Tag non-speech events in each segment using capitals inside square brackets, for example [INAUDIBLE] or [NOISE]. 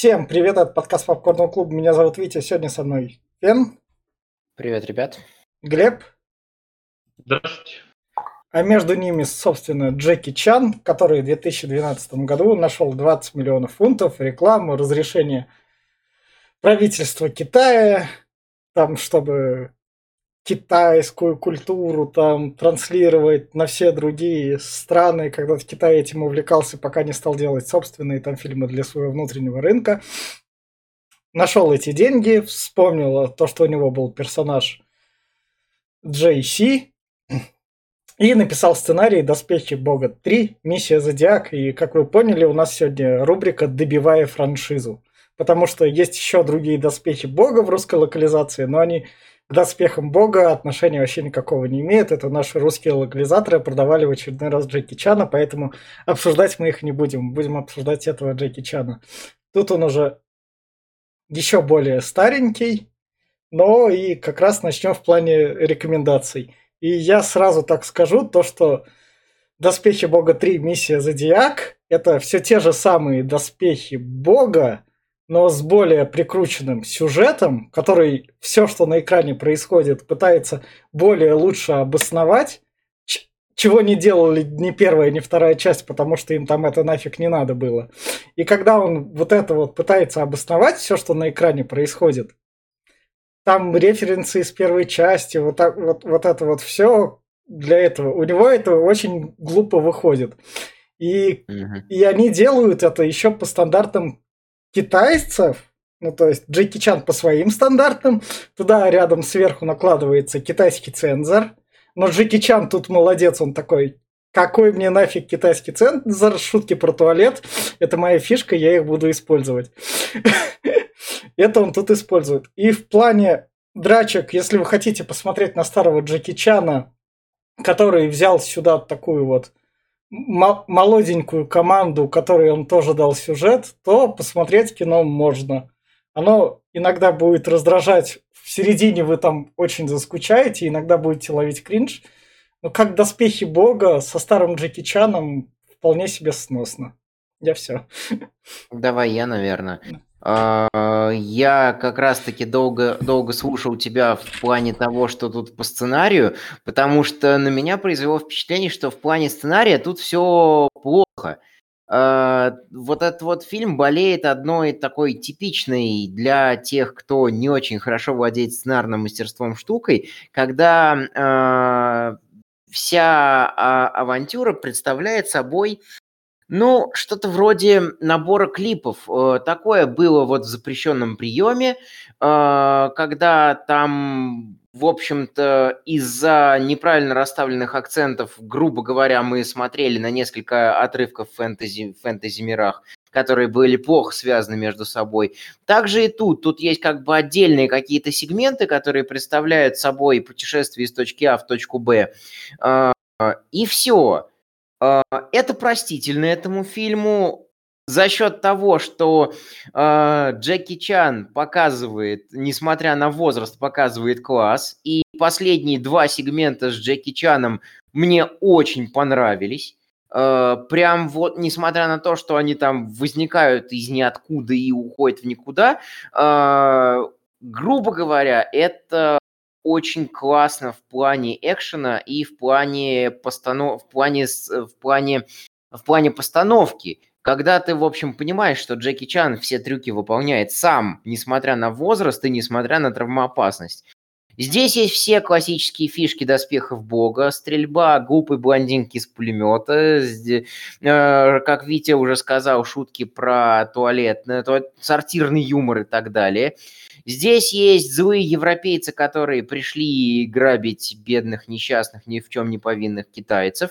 Всем привет, это подкаст Попкорного клуба. Меня зовут Витя, сегодня со мной Фен. Привет, ребят. Глеб. Здравствуйте. А между ними, собственно, Джеки Чан, который в 2012 году нашел 20 миллионов фунтов, рекламу, разрешение правительства Китая, там, чтобы китайскую культуру там транслировать на все другие страны, когда в Китае этим увлекался, пока не стал делать собственные там фильмы для своего внутреннего рынка. Нашел эти деньги, вспомнил то, что у него был персонаж Джей Си, и написал сценарий «Доспехи Бога 3. Миссия Зодиак». И, как вы поняли, у нас сегодня рубрика «Добивая франшизу». Потому что есть еще другие «Доспехи Бога» в русской локализации, но они к доспехам бога отношения вообще никакого не имеют. Это наши русские локализаторы продавали в очередной раз Джеки Чана, поэтому обсуждать мы их не будем. Будем обсуждать этого Джеки Чана. Тут он уже еще более старенький, но и как раз начнем в плане рекомендаций. И я сразу так скажу, то что Доспехи Бога 3, миссия Зодиак, это все те же самые доспехи Бога, но с более прикрученным сюжетом, который все, что на экране происходит, пытается более лучше обосновать, чего не делали ни первая, ни вторая часть, потому что им там это нафиг не надо было. И когда он вот это вот пытается обосновать все, что на экране происходит, там референсы из первой части, вот, так, вот, вот это вот все для этого. У него это очень глупо выходит. И, угу. и они делают это еще по стандартам китайцев, ну, то есть Джеки Чан по своим стандартам, туда рядом сверху накладывается китайский цензор, но Джеки Чан тут молодец, он такой, какой мне нафиг китайский цензор, шутки про туалет, это моя фишка, я их буду использовать. [LAUGHS] Это он тут использует. И в плане драчек, если вы хотите посмотреть на старого Джеки Чана, который взял сюда такую вот молоденькую команду, которой он тоже дал сюжет, то посмотреть кино можно. Оно иногда будет раздражать, в середине вы там очень заскучаете, иногда будете ловить кринж, но как «Доспехи Бога» со старым Джеки Чаном вполне себе сносно. Я все. Давай я, наверное. А, я как раз-таки долго, долго слушал тебя в плане того, что тут по сценарию, потому что на меня произвело впечатление, что в плане сценария тут все плохо. А, вот этот вот фильм болеет одной такой типичной для тех, кто не очень хорошо владеет сценарным мастерством штукой, когда а, вся авантюра представляет собой ну, что-то вроде набора клипов. Э, такое было вот в запрещенном приеме, э, когда там, в общем-то, из-за неправильно расставленных акцентов, грубо говоря, мы смотрели на несколько отрывков фэнтези, фэнтези-мирах, которые были плохо связаны между собой. Также и тут. Тут есть как бы отдельные какие-то сегменты, которые представляют собой путешествие из точки А в точку Б. Э, и все. А, это простительно этому фильму за счет того, что э, Джеки Чан показывает, несмотря на возраст, показывает класс. И последние два сегмента с Джеки Чаном мне очень понравились. Э, прям вот, несмотря на то, что они там возникают из ниоткуда и уходят в никуда, э, грубо говоря, это очень классно в плане экшена и в плане постанов... в плане в плане в плане постановки. Когда ты, в общем, понимаешь, что Джеки Чан все трюки выполняет сам, несмотря на возраст и несмотря на травмоопасность. Здесь есть все классические фишки доспехов бога, стрельба глупой блондинки с пулемета, э, как Витя уже сказал, шутки про туалет, э, сортирный юмор и так далее. Здесь есть злые европейцы, которые пришли грабить бедных, несчастных, ни в чем не повинных китайцев.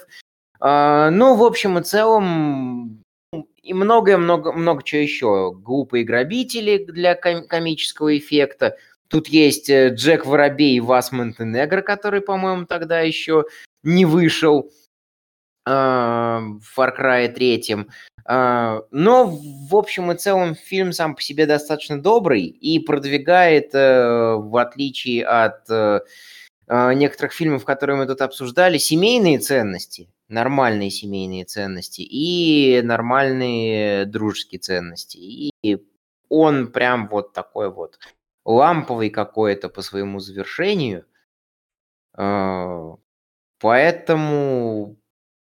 А, ну, в общем и целом, и многое-много много чего еще. Глупые грабители для комического эффекта. Тут есть э, Джек Воробей и Вас Монтенегро, который, по-моему, тогда еще не вышел в Far Cry 3. А, но, в общем и целом, фильм сам по себе достаточно добрый и продвигает, э, в отличие от э, а, некоторых фильмов, которые мы тут обсуждали, семейные ценности, нормальные семейные ценности и нормальные дружеские ценности. И он прям вот такой вот ламповый какой-то по своему завершению. А, поэтому,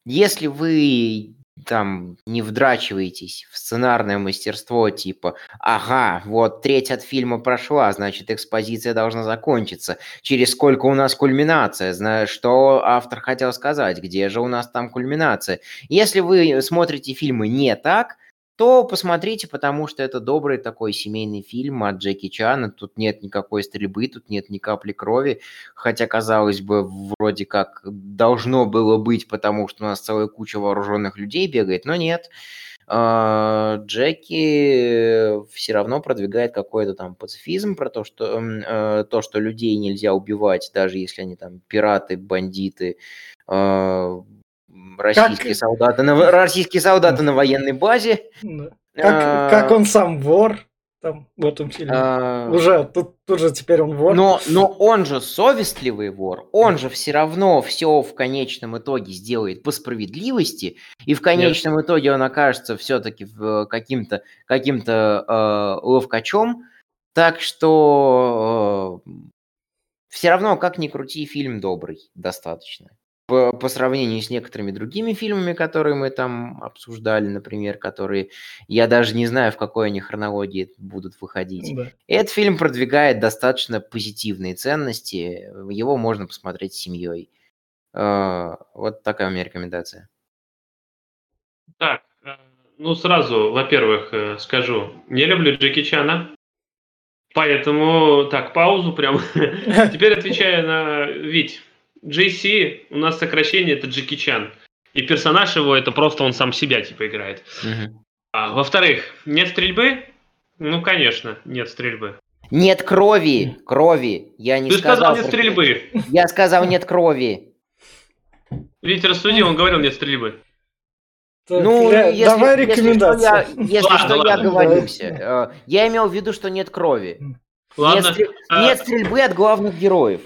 если вы там не вдрачиваетесь в сценарное мастерство типа «Ага, вот треть от фильма прошла, значит, экспозиция должна закончиться. Через сколько у нас кульминация? Знаешь, что автор хотел сказать? Где же у нас там кульминация?» Если вы смотрите фильмы не так, то посмотрите, потому что это добрый такой семейный фильм от Джеки Чана. Тут нет никакой стрельбы, тут нет ни капли крови. Хотя, казалось бы, вроде как должно было быть, потому что у нас целая куча вооруженных людей бегает, но нет. А, Джеки все равно продвигает какой-то там пацифизм про то, что э, то, что людей нельзя убивать, даже если они там пираты, бандиты, а, российские как... солдаты, на, российские солдаты на военной базе. Как, а... как он сам вор там в этом фильме. А... Уже тут, тут же теперь он вор. Но, но он же совестливый вор, он же все равно все в конечном итоге сделает по справедливости, и в конечном Нет. итоге он окажется все-таки каким-то каким-то э, ловкачом. Так что э, все равно, как ни крути, фильм добрый достаточно по, по сравнению с некоторыми другими фильмами, которые мы там обсуждали, например, которые я даже не знаю, в какой они хронологии будут выходить. Да. Этот фильм продвигает достаточно позитивные ценности, его можно посмотреть с семьей. А, вот такая у меня рекомендация. Так, э, ну сразу, во-первых, э, скажу, не люблю Джеки Чана, поэтому так, паузу прям. [LAUGHS] Теперь отвечая на Вить. JC у нас сокращение это Джеки Чан. И персонаж его это просто он сам себя типа играет. Угу. А, во-вторых, нет стрельбы? Ну, конечно, нет стрельбы. Нет крови, крови. Я не Ты сказал, сказал нет стрельбы. Я сказал нет крови. Видите, рассуди, он говорил нет стрельбы. Так, ну, я, если, давай рекомендации. Если что, я, если ладно, что, ладно. я оговорился. Э, я имел в виду, что нет крови. Ладно. Нет, а... нет стрельбы от главных героев.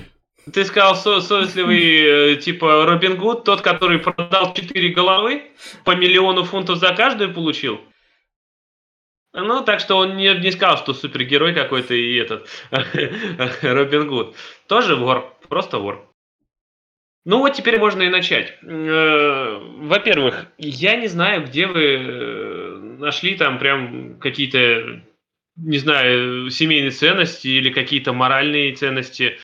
Ты сказал со совестливый, э, типа, Робин Гуд, тот, который продал 4 головы, по миллиону фунтов за каждую получил? Ну, так что он не, не сказал, что супергерой какой-то и этот [LAUGHS] Робин Гуд. Тоже вор, просто вор. Ну вот теперь можно и начать. Э, во-первых, я не знаю, где вы э, нашли там прям какие-то, не знаю, семейные ценности или какие-то моральные ценности.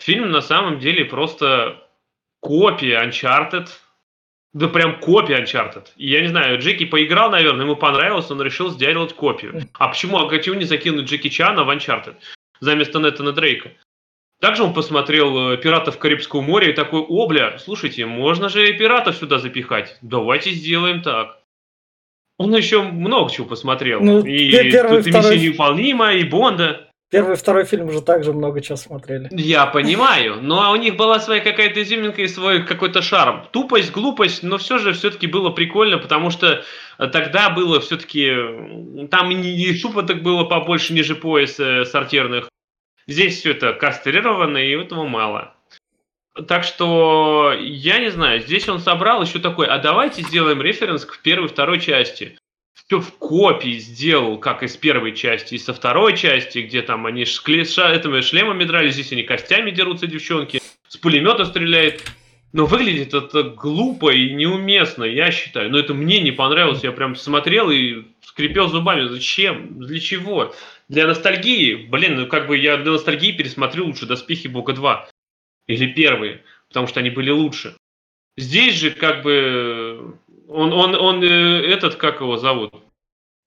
Фильм на самом деле просто копия Uncharted. Да прям копия Uncharted. И я не знаю, Джеки поиграл, наверное, ему понравилось, он решил сделать копию. А почему, а почему не закинуть Джеки Чана в Uncharted вместо Нетана Дрейка? Также он посмотрел э, «Пиратов Карибского моря» и такой, о, бля, слушайте, можно же и пиратов сюда запихать. Давайте сделаем так. Он еще много чего посмотрел. Ну, и первый, тут второй... и «Миссия невыполнима», и «Бонда». Первый и второй фильм уже также много чего смотрели. Я понимаю, но у них была своя какая-то изюминка и свой какой-то шарм. Тупость, глупость, но все же все-таки было прикольно, потому что тогда было все-таки... Там и шупоток было побольше ниже пояса сортирных. Здесь все это кастрировано, и этого мало. Так что, я не знаю, здесь он собрал еще такой, а давайте сделаем референс к первой второй части в копии сделал, как из первой части, и со второй части, где там они шкле, ша, этими шлемами дрались, здесь они костями дерутся, девчонки, с пулемета стреляет. Но выглядит это глупо и неуместно, я считаю. Но это мне не понравилось. Я прям смотрел и скрипел зубами. Зачем? Для чего? Для ностальгии? Блин, ну как бы я для ностальгии пересмотрю лучше «Доспехи Бога 2». Или первые, потому что они были лучше. Здесь же как бы он, он, он э, этот, как его зовут?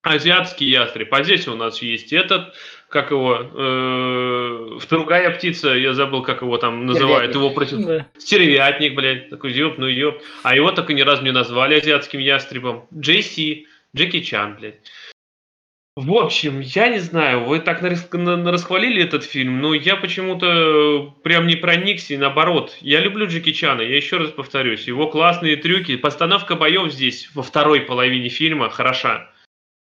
Азиатский ястреб. А здесь у нас есть этот, как его, э, другая птица, я забыл, как его там называют, его против... Да. Стервятник, блядь, такой ёб, ну ёб. А его так и ни разу не назвали азиатским ястребом. Джейси, Джеки Чан, блядь. В общем, я не знаю, вы так расхвалили этот фильм, но я почему-то прям не проникся, и наоборот. Я люблю Джеки Чана, я еще раз повторюсь, его классные трюки, постановка боев здесь во второй половине фильма хороша.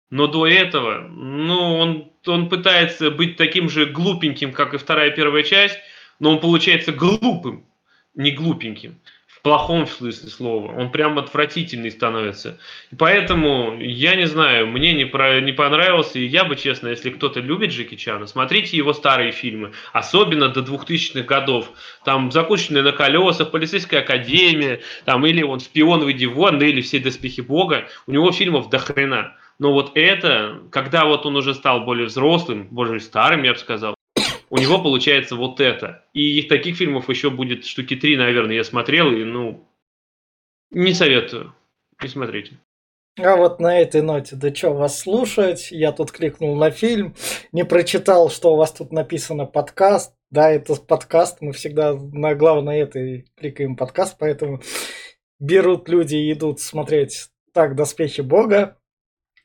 Но до этого, ну, он, он пытается быть таким же глупеньким, как и вторая первая часть, но он получается глупым, не глупеньким. В плохом смысле слова. Он прям отвратительный становится. И поэтому, я не знаю, мне не, про, не понравился. И я бы, честно, если кто-то любит Джеки Чана, смотрите его старые фильмы. Особенно до 2000-х годов. Там «Закученные на колесах», «Полицейская академия», там или он «Шпион, выйди вон», или «Все доспехи Бога». У него фильмов до хрена. Но вот это, когда вот он уже стал более взрослым, более старым, я бы сказал, у него получается вот это. И таких фильмов еще будет штуки три, наверное, я смотрел, и, ну, не советую. Не смотрите. А вот на этой ноте, да что вас слушать? Я тут кликнул на фильм, не прочитал, что у вас тут написано подкаст. Да, это подкаст, мы всегда на главной этой кликаем подкаст, поэтому берут люди и идут смотреть так «Доспехи Бога»,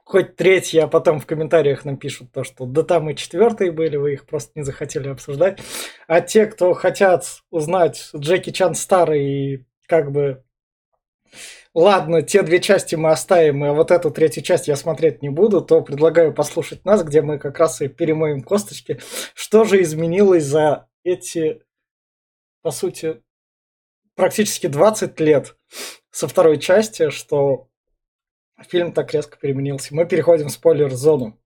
хоть третий, а потом в комментариях напишут то, что да там и четвертые были, вы их просто не захотели обсуждать. А те, кто хотят узнать Джеки Чан старый и как бы ладно, те две части мы оставим, а вот эту третью часть я смотреть не буду, то предлагаю послушать нас, где мы как раз и перемоем косточки. Что же изменилось за эти, по сути, практически 20 лет со второй части, что фильм так резко переменился. Мы переходим в спойлер-зону.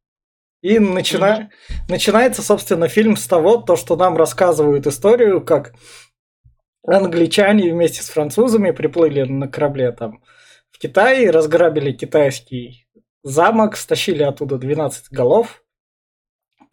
И начина... mm-hmm. начинается, собственно, фильм с того, то, что нам рассказывают историю, как англичане вместе с французами приплыли на корабле там в Китай, разграбили китайский замок, стащили оттуда 12 голов,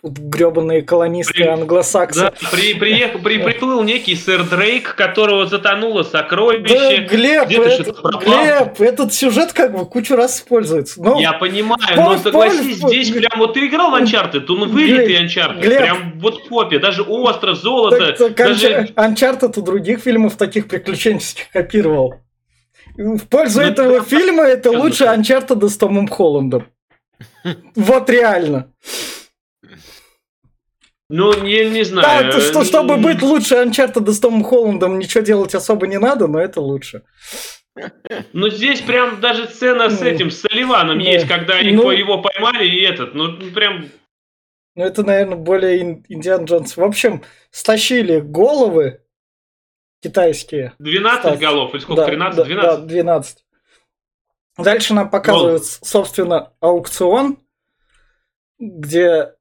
гребаные колонисты при, англосаксы. Да, при, приехал, при, приплыл некий сэр Дрейк, которого затонуло сокровище. Да, Глеб, это, Глеб, этот сюжет как бы кучу раз используется. Но... Я понимаю, но согласись, здесь прям вот ты играл в Uncharted, то ну вылитый Uncharted, Глеб, прям вот копия, даже остров, золото. Так, так даже... Uncharted у других фильмов таких приключенческих копировал. В пользу ну, этого фильма это лучше Uncharted с Томом Холландом. Вот реально. Ну, я не знаю. Да, что, чтобы быть лучше Uncharted с Томом Холландом, ничего делать особо не надо, но это лучше. Ну, здесь прям даже сцена с этим, с Соливаном ну, есть, когда они ну, его поймали, и этот, ну, прям... Ну, это, наверное, более Индиан Джонс. В общем, стащили головы китайские. 12 стать. голов, или сколько, да, 13? 12? Да, 12. Дальше нам показывают, собственно, аукцион, где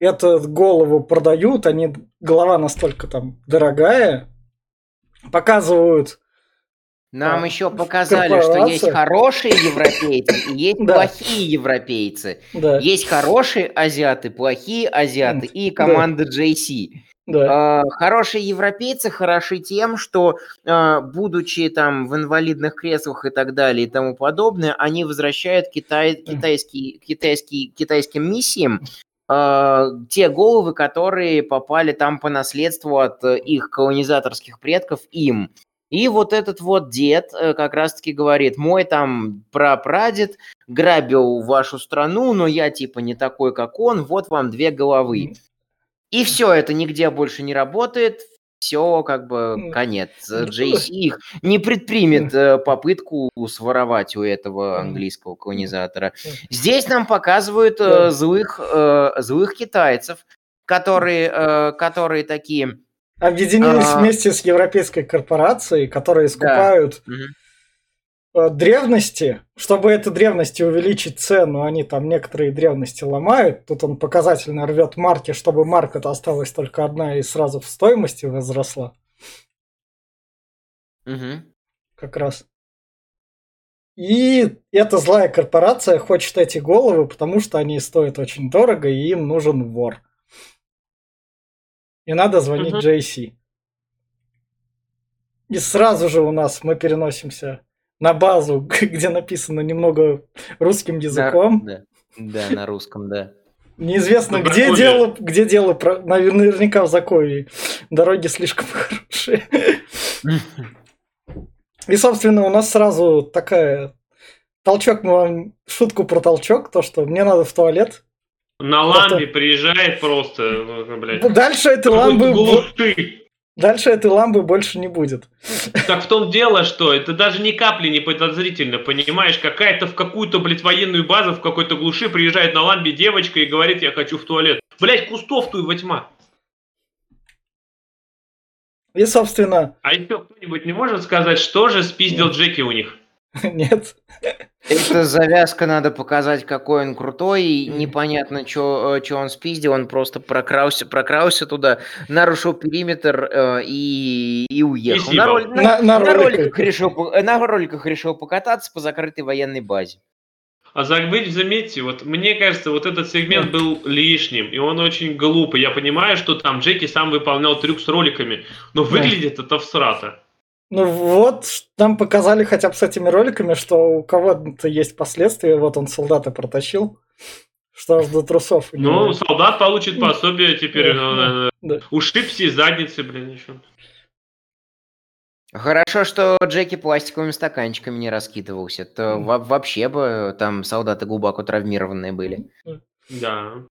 эту голову продают, они голова настолько там дорогая, показывают. Нам а, еще показали, что есть хорошие европейцы и есть [LAUGHS] да. плохие европейцы. Да. Есть хорошие азиаты, плохие азиаты и команда да. JC. Да. Хорошие европейцы хороши тем, что, а, будучи там в инвалидных креслах и так далее и тому подобное, они возвращают Китай, китайский, китайский, китайским миссиям э, те головы, которые попали там по наследству от э, их колонизаторских предков им. И вот этот вот дед э, как раз-таки говорит, мой там прапрадед грабил вашу страну, но я типа не такой, как он, вот вам две головы. И все, это нигде больше не работает, все как бы конец. JC их не предпримет э, попытку своровать у этого английского колонизатора. Здесь нам показывают э, злых, э, злых китайцев, которые, которые такие... Объединились а... вместе с европейской корпорацией, которые скупают да. Э, древности, чтобы этой древности увеличить цену, они там некоторые древности ломают. Тут он показательно рвет марки, чтобы марка-то осталась только одна и сразу в стоимости возросла. Угу. Как раз. И эта злая корпорация хочет эти головы, потому что они стоят очень дорого, и им нужен вор. И надо звонить угу. JC. И сразу же у нас мы переносимся на базу, [LAUGHS] где написано немного русским языком. Да, да, да на русском, да. Неизвестно, ну, где дело, где дело, наверняка в Закове. Дороги слишком [LAUGHS] хорошие. И, собственно, у нас сразу такая толчок, мы вам шутку про толчок, то, что мне надо в туалет. На ламбе приезжает просто, ну, блядь. Дальше этой ламбы... Дальше этой ламбы больше не будет. Так в том дело, что это даже ни капли не подозрительно, понимаешь? Какая-то в какую-то, блядь, военную базу в какой-то глуши приезжает на ламбе девочка и говорит, я хочу в туалет. Блядь, кустов тут во тьма. И, собственно, А еще кто-нибудь не может сказать, что же спиздил Джеки у них? [LAUGHS] нет. Это завязка, надо показать, какой он крутой, и непонятно, что он спиздил, он просто прокрался, прокрался туда, нарушил периметр э, и, и уехал. На, съебал. роль- на- На- на на роликах. роликах решил, э, на роликах решил покататься по закрытой военной базе. А за- вы заметьте, вот мне кажется, вот этот сегмент был лишним, и он очень глупый. Я понимаю, что там Джеки сам выполнял трюк с роликами, но выглядит это всрато. Ну вот, нам показали хотя бы с этими роликами, что у кого-то есть последствия. Вот он солдата протащил. Что аж до трусов. Ну, солдат получит пособие теперь. Да, ну, э, да. Ушибся из задницы, блин, еще. Хорошо, что Джеки пластиковыми стаканчиками не раскидывался. То во- вообще бы там солдаты глубоко травмированные были. Да.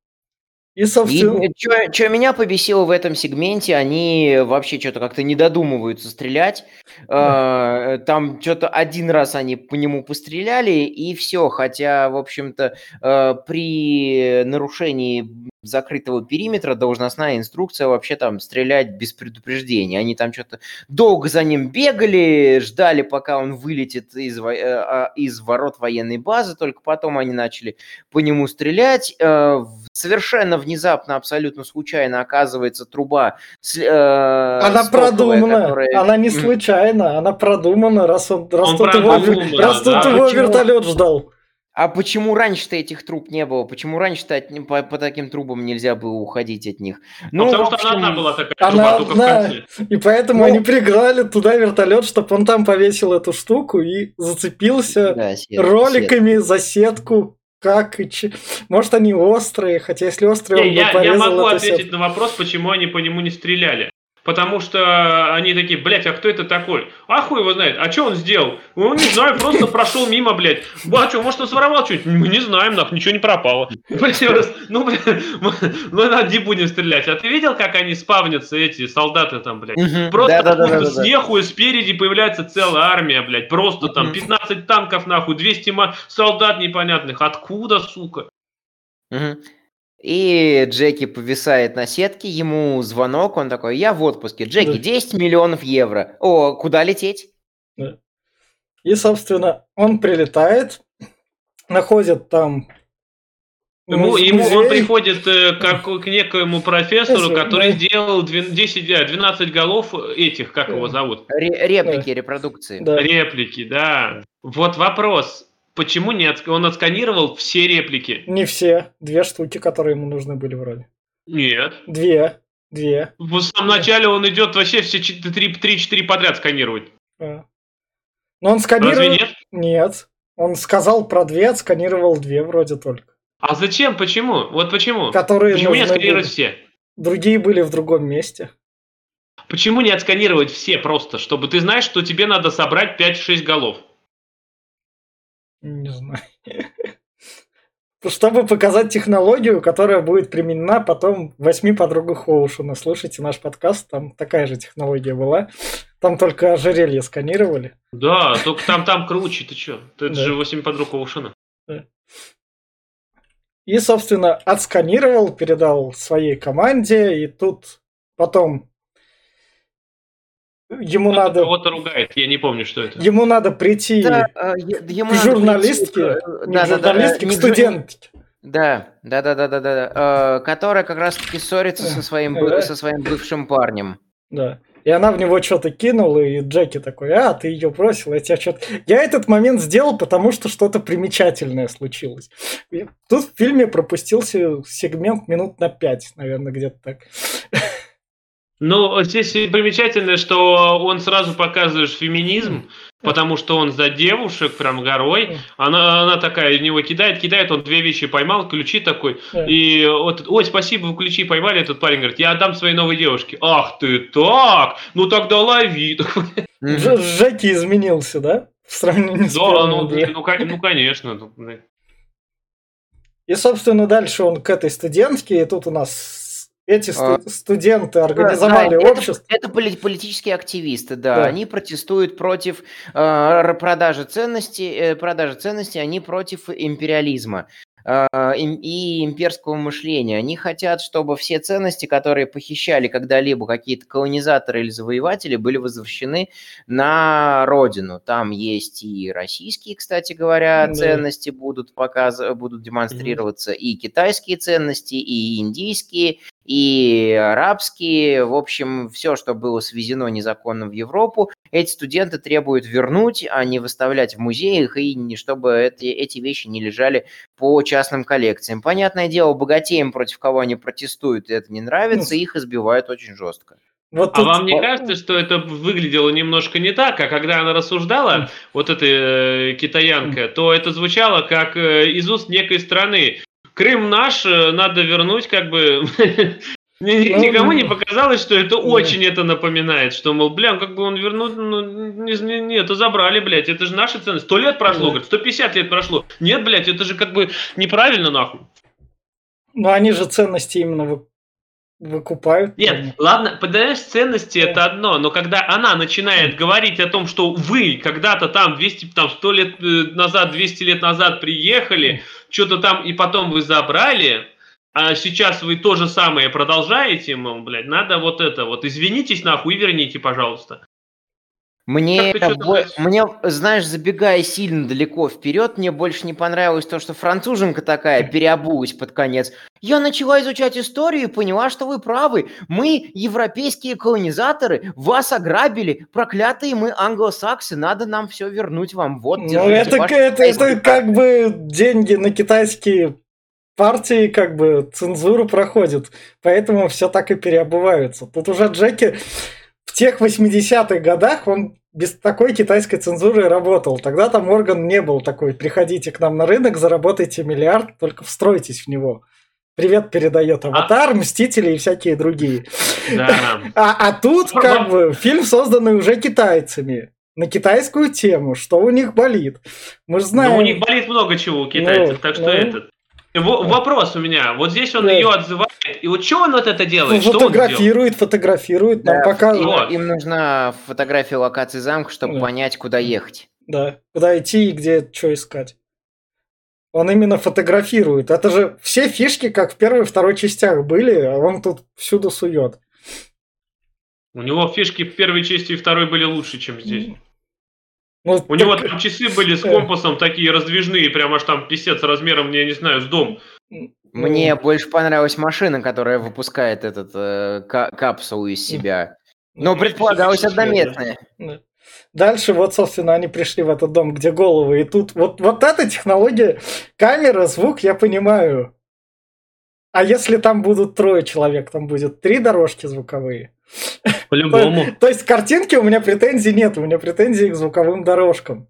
И, собственно, И что меня побесило в этом сегменте, они вообще что-то как-то не додумываются стрелять. Э, Там что-то один раз они по нему постреляли, и все. Хотя, в общем-то, э, при нарушении закрытого периметра должностная инструкция вообще там стрелять без предупреждения. Они там что-то долго за ним бегали, ждали, пока он вылетит из, во- э, а, из ворот военной базы, только потом они начали по нему стрелять. Э, Совершенно внезапно, абсолютно случайно оказывается труба с- э, она стоковая, продумана. которая- Она не Мгм. случайна. Она продумана, раз, он, раз Он тут его, продуман, раз тут да. его Почему? вертолет ждал. А почему раньше-то этих труб не было? Почему раньше-то от по, по таким трубам нельзя было уходить от них? Ну, потому в что она общем, одна была такая она труба, только в одна. конце. И поэтому Ну. они пригнали туда вертолет, чтобы он там повесил эту штуку и зацепился да, Свет, роликами за сетку. Как и че. Может, они острые, хотя если острые, Не, он я, бы я порезал могу эту ответить сетку. на вопрос, почему они по нему не стреляли. Потому что они такие, блядь, а кто это такой? А хуй его знает, а что он сделал? Ну, не знаю, просто прошел мимо, блядь. А что, может, он своровал что-нибудь? Мы не знаем, нах, ничего не пропало. Блядь, Ну, блядь, мы на не будем стрелять. А ты видел, как они спавнятся, эти солдаты там, блядь? Просто Да-да-да-да-да. сверху и спереди появляется целая армия, блядь. Просто там Мгм. 15 танков, нахуй, 200 ма- солдат непонятных. Откуда, сука? И Джеки повисает на сетке, ему звонок, он такой, я в отпуске. Джеки, Да. 10 миллионов евро. О, куда лететь? И, собственно, он прилетает, находит там Ему, ему он приходит э, как к некоему профессору, Профессор, который да. сделал двен- 10, э, 12 голов этих, как его Да. зовут? Ре- реплики, репродукции. Да. Реплики, да. Вот вопрос. Почему не отск- он отсканировал все реплики? Не все. Две штуки, которые ему нужны были вроде. Нет. Две. Две. В самом начале он идет вообще все 3-4 подряд сканировать. Да. Но он Разве сканировал... нет? Нет. Он сказал про две, отсканировал две вроде только. А зачем? Почему? Вот почему? Которые Почему не отсканировать были. все? Другие были в другом месте. Почему не отсканировать все просто, чтобы ты знаешь, что тебе надо собрать 5-6 голов? Не знаю. [LAUGHS] Чтобы показать технологию, которая будет применена потом восьми подругах Оушена. Слушайте наш подкаст, там такая же технология была. Там только ожерелье сканировали. Да, только там, там круче, ты чё? Это Да. же 8 подруг Оушена. И, собственно, отсканировал, передал своей команде, и тут потом ему Кто-то надо, Кого-то ругает, я не помню, что это. ему надо прийти Да, э, ему к надо журналистке, прийти, э, да, к да, да, журналистке, э, к студентке. Да, да, да, да, да, да, э, которая как раз-таки ссорится со своим, Да. со своим бывшим парнем. Да. И она в него что-то кинула, и Джеки такой, а, ты ее бросил, я тебя что-то... Я этот момент сделал, потому что что-то примечательное случилось. И тут в фильме пропустился сегмент минут на пять, наверное, где-то так. Ну, здесь примечательно, что он сразу показываешь феминизм, потому что он за девушек прям горой. Она, она такая, в него кидает, кидает, он две вещи поймал, ключи такой. И вот, ой, спасибо, вы ключи поймали. Этот парень говорит, я отдам своей новой девушке. Ах ты так, ну тогда лови. Джеки изменился, да? В сравнении с Да, ну, ну, ну, конечно. ну. И, собственно, дальше он к этой студентке, и тут у нас эти сту- студенты организовали Да, это- общество. Это поли- политические активисты, да. Да. Они протестуют против э, р- продажи ценностей, э, продажи ценностей, они против империализма. а, и имперского мышления. Они хотят, чтобы все ценности, которые похищали когда-либо какие-то колонизаторы или завоеватели, были возвращены на родину. Там есть и российские, кстати говоря, да. ценности будут показ... будут демонстрироваться, mm-hmm. и китайские ценности, и индийские, и арабские, в общем, все, что было свезено незаконно в Европу, эти студенты требуют вернуть, а не выставлять в музеях, и не чтобы эти, эти вещи не лежали по частным коллекциям. Понятное дело, богатеям, против кого они протестуют, это не нравится, ну, их избивают очень жестко. Вот а вам не кажется, что это выглядело немножко не так, а когда она рассуждала, вот эта э, китаянка, то это звучало как э, из уст некой страны. Крым наш, э, надо вернуть, как бы [LAUGHS] ну, Никому не показалось, что это очень это напоминает, что, мол, бля, как бы он вернул, ну, не, не, не, это забрали, блядь, это же наша ценность. Сто лет прошло, говорит, 150 лет прошло. Нет, блядь, это же как бы неправильно, нахуй. Ну, они же ценности именно выкупают. Нет, ладно, подаешь ценности да. это одно, но когда она начинает говорить о том, что вы когда-то там 200, там 100 лет э, назад, 200 лет назад приехали, что-то там и потом вы забрали, а сейчас вы то же самое продолжаете, мол, блядь, надо вот это вот, извинитесь нахуй верните, пожалуйста. Мне, бо... мне, знаешь, забегая сильно далеко вперед, мне больше не понравилось то, что француженка такая переобулась под конец. Я начала изучать историю и поняла, что вы правы. Мы, европейские колонизаторы, вас ограбили. Проклятые мы англосаксы, надо нам все вернуть вам. Вот, Ну, это, это, это как бы деньги на китайские партии как бы цензуру проходит, поэтому все так и переобуваются. Тут уже Джеки в тех 80-х годах он без такой китайской цензуры работал. Тогда там орган не был такой. Приходите к нам на рынок, заработайте миллиард, только встройтесь в него. Привет передает Аватар, а... Мстители и всякие другие. Да. А, а тут как бы фильм, созданный уже китайцами на китайскую тему, что у них болит. Мы же знаем... Но у них болит много чего у китайцев, ну, так что ну, этот... Вопрос у меня. Вот здесь он да. ее отзывает. И вот что он вот это делает? Ну, фотографирует, фотографирует, нам да, показывает. Им, им нужна фотография локации замка, чтобы да. понять, куда ехать. Да, куда идти и где что искать. Он именно фотографирует. Это же все фишки, как в первой и второй частях были, а он тут всюду сует. У него фишки в первой части и второй были лучше, чем здесь. Ну, У так... него там часы были с компасом такие раздвижные, прям аж там писец размером, я не знаю, с дом. Мне ну... больше понравилась машина, которая выпускает этот э, капсулу из себя. Но ну, предполагалось однометная. Дальше вот, собственно, они пришли в этот дом, где головы, и тут вот, вот эта технология, камера, звук, я понимаю. А если там будут трое человек, там будет три дорожки звуковые. По-любому. То, то есть картинки у меня претензий нет, у меня претензии к звуковым дорожкам.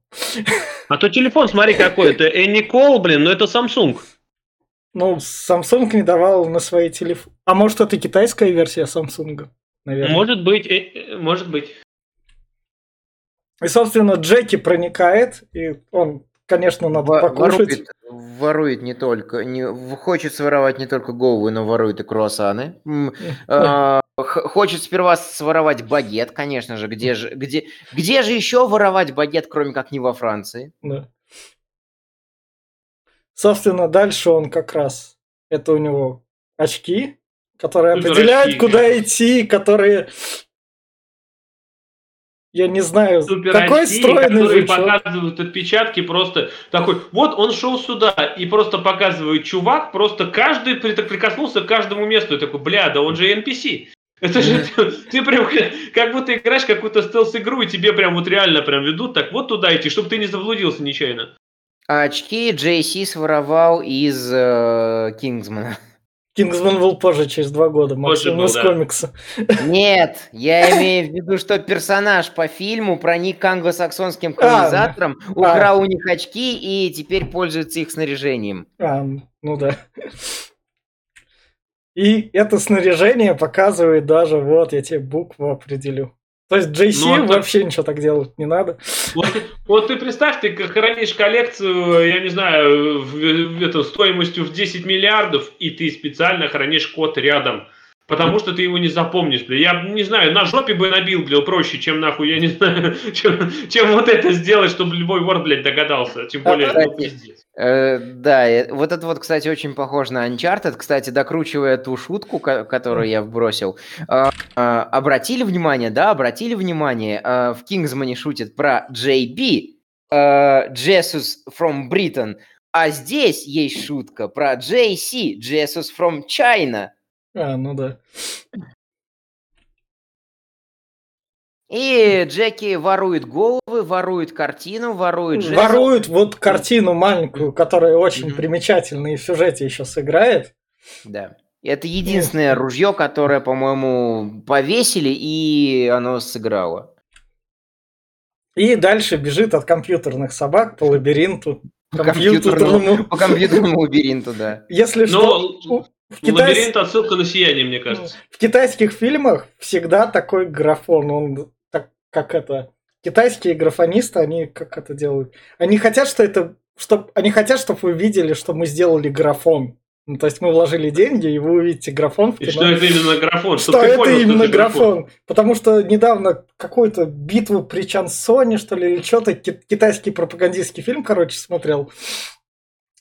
А то телефон, смотри какой, это Anycall, блин, но это Samsung. Ну, Samsung не давал на свои телефоны. А может, это китайская версия Samsung? Наверное. Может быть, э, э, может быть. И, собственно, Джеки проникает, и он, конечно, надо Во- покушать. Ворует, ворует не только, не, хочет своровать не только голову, но ворует и круассаны. [LAUGHS] А, хочет сперва своровать багет, конечно же. Где же, где, где же еще воровать багет, кроме как не во Франции? Да. Собственно, дальше он как раз... Это у него очки, которые определяют, куда да. идти, которые я не знаю, Супер какой очки, стройный которые жучок. показывают отпечатки просто такой, вот он шел сюда и просто показывает чувак, просто каждый прикоснулся к каждому месту и такой, бля, да он же NPC. Это же ты, [LAUGHS] ты прям как будто играешь какую-то стелс-игру, и тебе прям вот реально прям ведут, так вот туда идти, чтобы ты не заблудился нечаянно. А очки JC своровал из э, Кингсмана. Кингсман был позже, через два года, Максим из да. комикса. Нет, я имею в виду, что персонаж по фильму проник к англосаксонским колонизаторам, а, украл а. у них очки и теперь пользуется их снаряжением. А, ну да. И это снаряжение показывает даже, вот, я тебе букву определю. То есть JC ну, вообще ничего так делать не надо. Вот, вот ты представь, ты хранишь коллекцию, я не знаю, в, в, это, стоимостью в 10 миллиардов, и ты специально хранишь код рядом. Потому что ты его не запомнишь, бля. Я не знаю, на жопе бы набил, бля, проще, чем нахуй, я не [LAUGHS] знаю, чем, чем вот это сделать, чтобы любой вор, блядь, догадался. Тем более, ну, пиздец. Э, да, вот это вот, кстати, очень похоже на Uncharted. Кстати, докручивая ту шутку, ко- которую я вбросил, э, э, обратили внимание, да, обратили внимание, в Kingsman шутит про JB, Jesus from Britain, а здесь есть шутка про JC, Jesus from China. А, ну да. И Джеки ворует головы, ворует картину, ворует жезл. Воруют вот картину маленькую, которая очень Мгм. примечательна и в сюжете еще сыграет. Да. Это единственное ружье, которое, по-моему, повесили, и оно сыграло. И дальше бежит от компьютерных собак по лабиринту. По компьютерному, Компьютерному. по компьютерному лабиринту, да. Если Но что, в, китайс- лабиринт отсылка на сияние, мне кажется. в китайских фильмах всегда такой графон. Он так, как это... Китайские графонисты, они как это делают? Они хотят, что это... Чтоб, они хотят, чтобы вы видели, что мы сделали графон. Ну, то есть мы вложили деньги, и вы увидите графон в И кино. что это именно графон? Что Чтоб ты это понял, что именно это графон. Потому что недавно какую-то битву при Чансоне, что ли, или что-то, ки- китайский пропагандистский фильм, короче, смотрел.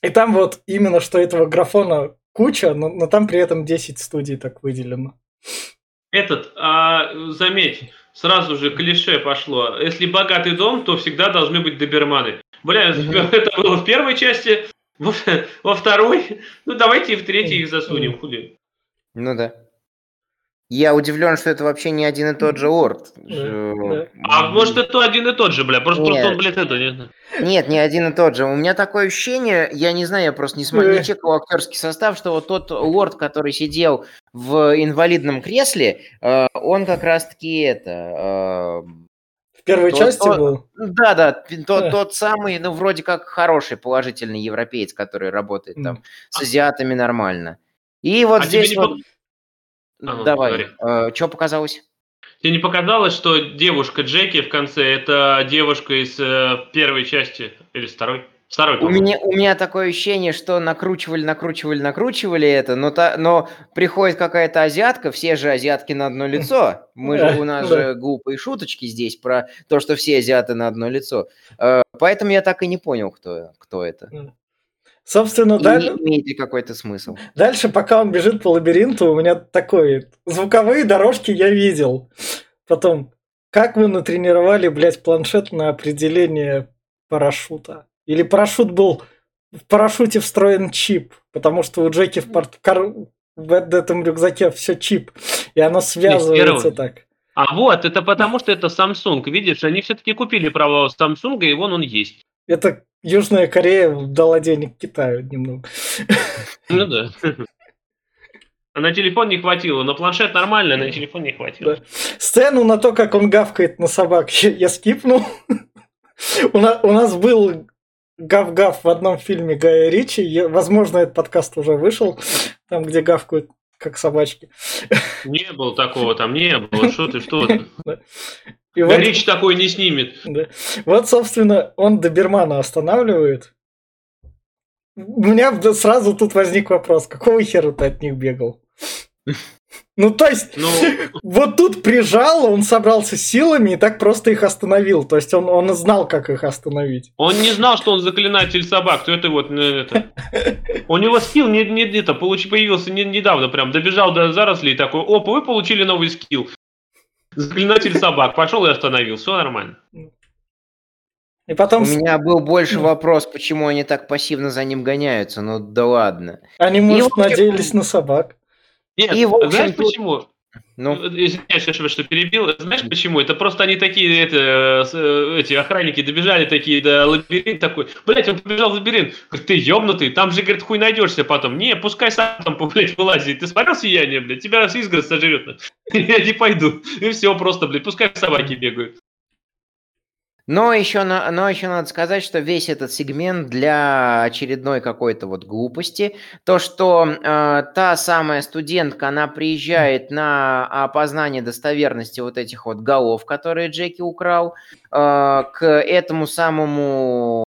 И там вот именно, что этого графона куча, но, но там при этом 10 студий так выделено. Этот, а, заметь, сразу же клише пошло. Если богатый дом, то всегда должны быть доберманы. Бля, [LAUGHS] это было в первой части, во, во второй. Ну, давайте и в третьей их засунем, хули. Ну да. Я удивлен, что это вообще не один и тот же орд. да. А может это один и тот же, бля, просто, Нет. просто он, блядь, это, не знаю. Нет, не один и тот же. У меня такое ощущение, я не знаю, я просто не, смотрю, не Э. чекал актерский состав, что вот тот лорд, который сидел в инвалидном кресле, э, он как раз-таки это... В первой То- части то- был. э, да, да, тот, Э. тот самый, ну, вроде как хороший, положительный европеец, который работает там с азиатами нормально. И вот А здесь не вот... А, ну, Давай, говори. что показалось? Тебе не показалось, что девушка Джеки в конце это девушка из э, первой части или второй? Второй, У меня, у меня такое ощущение, что накручивали, накручивали, накручивали это, но, та, но приходит какая-то азиатка, все же азиатки на одно лицо. [LAUGHS] Мы же, у нас же глупые шуточки здесь про то, что все азиаты на одно лицо. Э, Поэтому я так и не понял, кто, кто это. Собственно, И да- имеет ли какой-то смысл. дальше, пока он бежит по лабиринту, у меня такой... Звуковые дорожки я видел. Потом, как вы натренировали, блядь, планшет на определение парашюта? Или парашют был... В парашюте встроен чип, потому что у Джеки в, порт- кар- в этом рюкзаке все чип, и оно связывается так. А вот, это потому что это Samsung. Видишь, они все-таки купили право у Samsung, и вон он есть. Это Южная Корея дала денег Китаю немного. Ну да. А на телефон не хватило. На планшет нормально, а на телефон не хватило. Да. Сцену на то, как он гавкает на собак, я, [LAUGHS] я скипнул. У нас, у нас был гав-гав в одном фильме Гая Ричи. Я- возможно, этот подкаст уже вышел, там, где гавкают как собачки. Не было такого там, не было. Что ты, что ты? И вот, Да Рич такой не снимет. да. вот, собственно, он добермана останавливает. У меня сразу тут возник вопрос, какого хера ты от них бегал? Ну, то есть, Ну, Вот тут прижал, он собрался силами и так просто их остановил. То есть он, он знал, как их остановить. он не знал, что он заклинатель собак. То это вот, ну, это. У него скилл не, не, это, появился не- недавно прям. Добежал до зарослей и такой, опа, вы получили новый скилл. Заклинатель собак. Пошел и остановил. Все нормально. И потом У меня был больше вопрос, почему они так пассивно за ним гоняются. Ну да ладно. они, может, вообще- надеялись на собак. Нет, И, в общем, знаешь тут- почему? Ну, Извиняюсь, что перебил. Знаешь почему? Это просто они такие, это, с- э, эти охранники добежали такие до лабиринт такой. Блять, он побежал в лабиринт. Говорит, ты ёбнутый, там же, говорит, хуй найдешься потом. Не, пускай сам там, [LAUGHS] блядь, вылазит. Ты смотрел сияние, блядь, тебя раз изгород сожрет. [LAUGHS] Я не пойду. И все, просто, блядь, пускай собаки бегают. Но еще, но еще надо сказать, что весь этот сегмент для очередной какой-то вот глупости. То, что э, та самая студентка, она приезжает на опознание достоверности вот этих вот голов, которые Джеки украл, э, к этому самому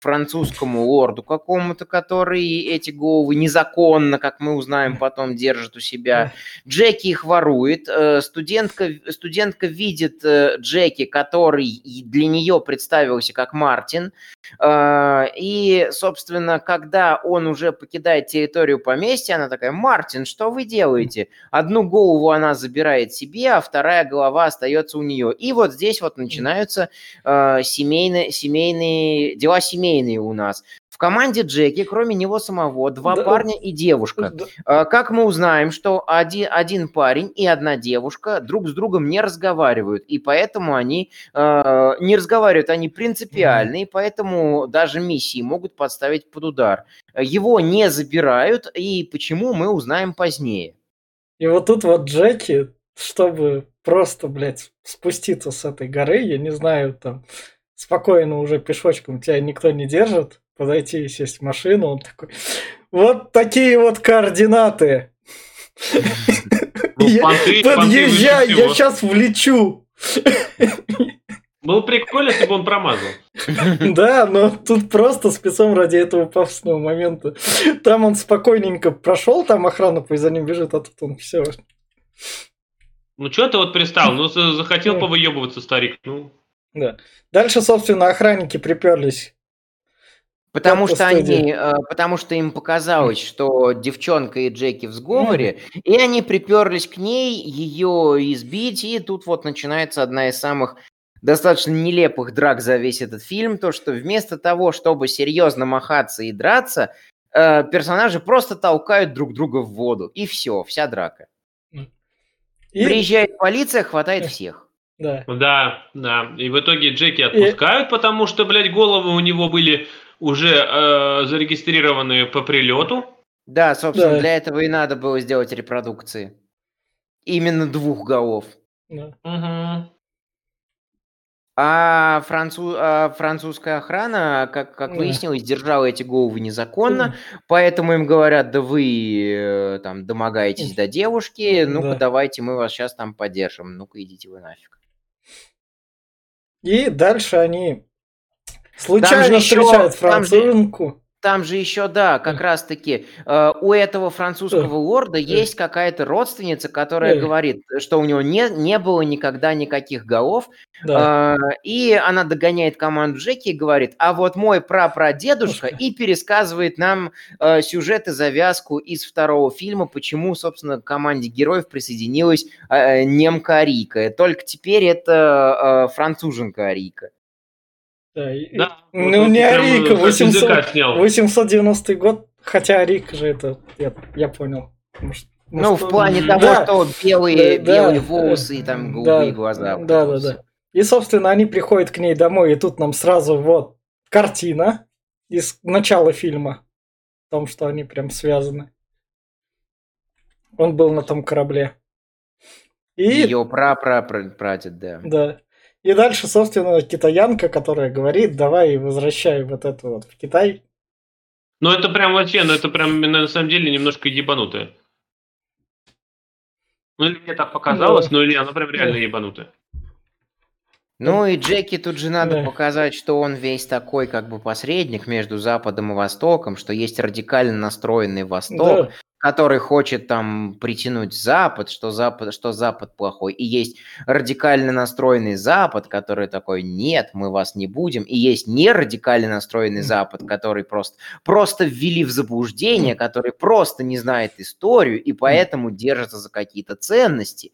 французскому лорду какому-то, который эти головы незаконно, как мы узнаем потом, держит у себя. Джеки их ворует. Э, студентка, студентка видит э, Джеки, который для нее представился как Мартин. Э, и, собственно, когда он уже покидает территорию поместья, она такая, Мартин, что вы делаете? Одну голову она забирает себе, а вторая голова остается у нее. И вот здесь вот начинаются семейные, семейные дела семейные у нас. В команде Джеки, кроме него самого, два да, парня и девушка. Да. Как мы узнаем, что один, один парень и одна девушка друг с другом не разговаривают, и поэтому они э, не разговаривают, они принципиальны, и поэтому даже миссии могут подставить под удар. Его не забирают, и почему мы узнаем позднее. И вот тут вот Джеки, чтобы просто, блядь, спуститься с этой горы, я не знаю, там, спокойно уже пешочком тебя никто не держит, подойти и сесть в машину, он такой, вот такие вот координаты. Ну, подъезжай, я сейчас влечу. Было прикольно, если бы он промазал. Да, но тут просто спецом ради этого пафосного момента. Там он спокойненько прошел, там охрана за ним бежит, а тут он все. Ну что ты вот пристал? Ну захотел повыебываться, старик. Ну. Да. Дальше, собственно, охранники приперлись. Потому что они, э, потому что им показалось, что девчонка и Джеки в сговоре, и они приперлись к ней, ее избить, и тут вот начинается одна из самых достаточно нелепых драк за весь этот фильм, то что вместо того, чтобы серьезно махаться и драться, э, персонажи просто толкают друг друга в воду, и все, вся драка. И... Приезжает полиция, хватает всех. Да. Да, да. И в итоге Джеки отпускают, и... потому что, блядь, головы у него были уже э, зарегистрированы по прилету. Да, собственно, да. для этого и надо было сделать репродукции. Именно двух голов. Да. Угу. А, француз, а французская охрана, как, как выяснилось, держала эти головы незаконно, поэтому им говорят, да вы э, там домогаетесь до девушки, ну-ка да. давайте мы вас сейчас там поддержим, ну-ка идите вы нафиг. И дальше они случайно встречают француженку. Там же еще, да, как раз-таки э, у этого французского лорда есть какая-то родственница, которая говорит, что у него не, не было никогда никаких голов. Да. Э, и она догоняет команду Джеки и говорит, а вот мой прапрадедушка, и пересказывает нам э, сюжет и завязку из второго фильма, почему, собственно, к команде героев присоединилась э, немка Арика. Только теперь это э, француженка Арика. Да, да ну вот не Арика, 800, 890 год, хотя Арика же это, я, я понял. Может, ну, может, в плане того, да, что белые, да, белые да, волосы и там голубые да, глаза. Да, да, да. И, собственно, они приходят к ней домой, и тут нам сразу вот картина из начала фильма. В том, что они прям связаны. Он был на том корабле. И... Ее пра-пра-прадед, да. Да. И дальше, собственно, китаянка, которая говорит, давай возвращай вот это вот в Китай. Ну это прям вообще, ну это прям на самом деле немножко ебанутая. Ну или мне так показалось, ну, ну или она прям реально ебанутая. Ну и Джеки тут же надо да. показать, что он весь такой как бы посредник между Западом и Востоком, что есть радикально настроенный Восток, да который хочет там притянуть Запад, что Запад, что Запад плохой, и есть радикально настроенный Запад, который такой, нет, мы вас не будем, и есть не радикально настроенный Запад, который просто, просто ввели в заблуждение, который просто не знает историю и поэтому держится за какие-то ценности,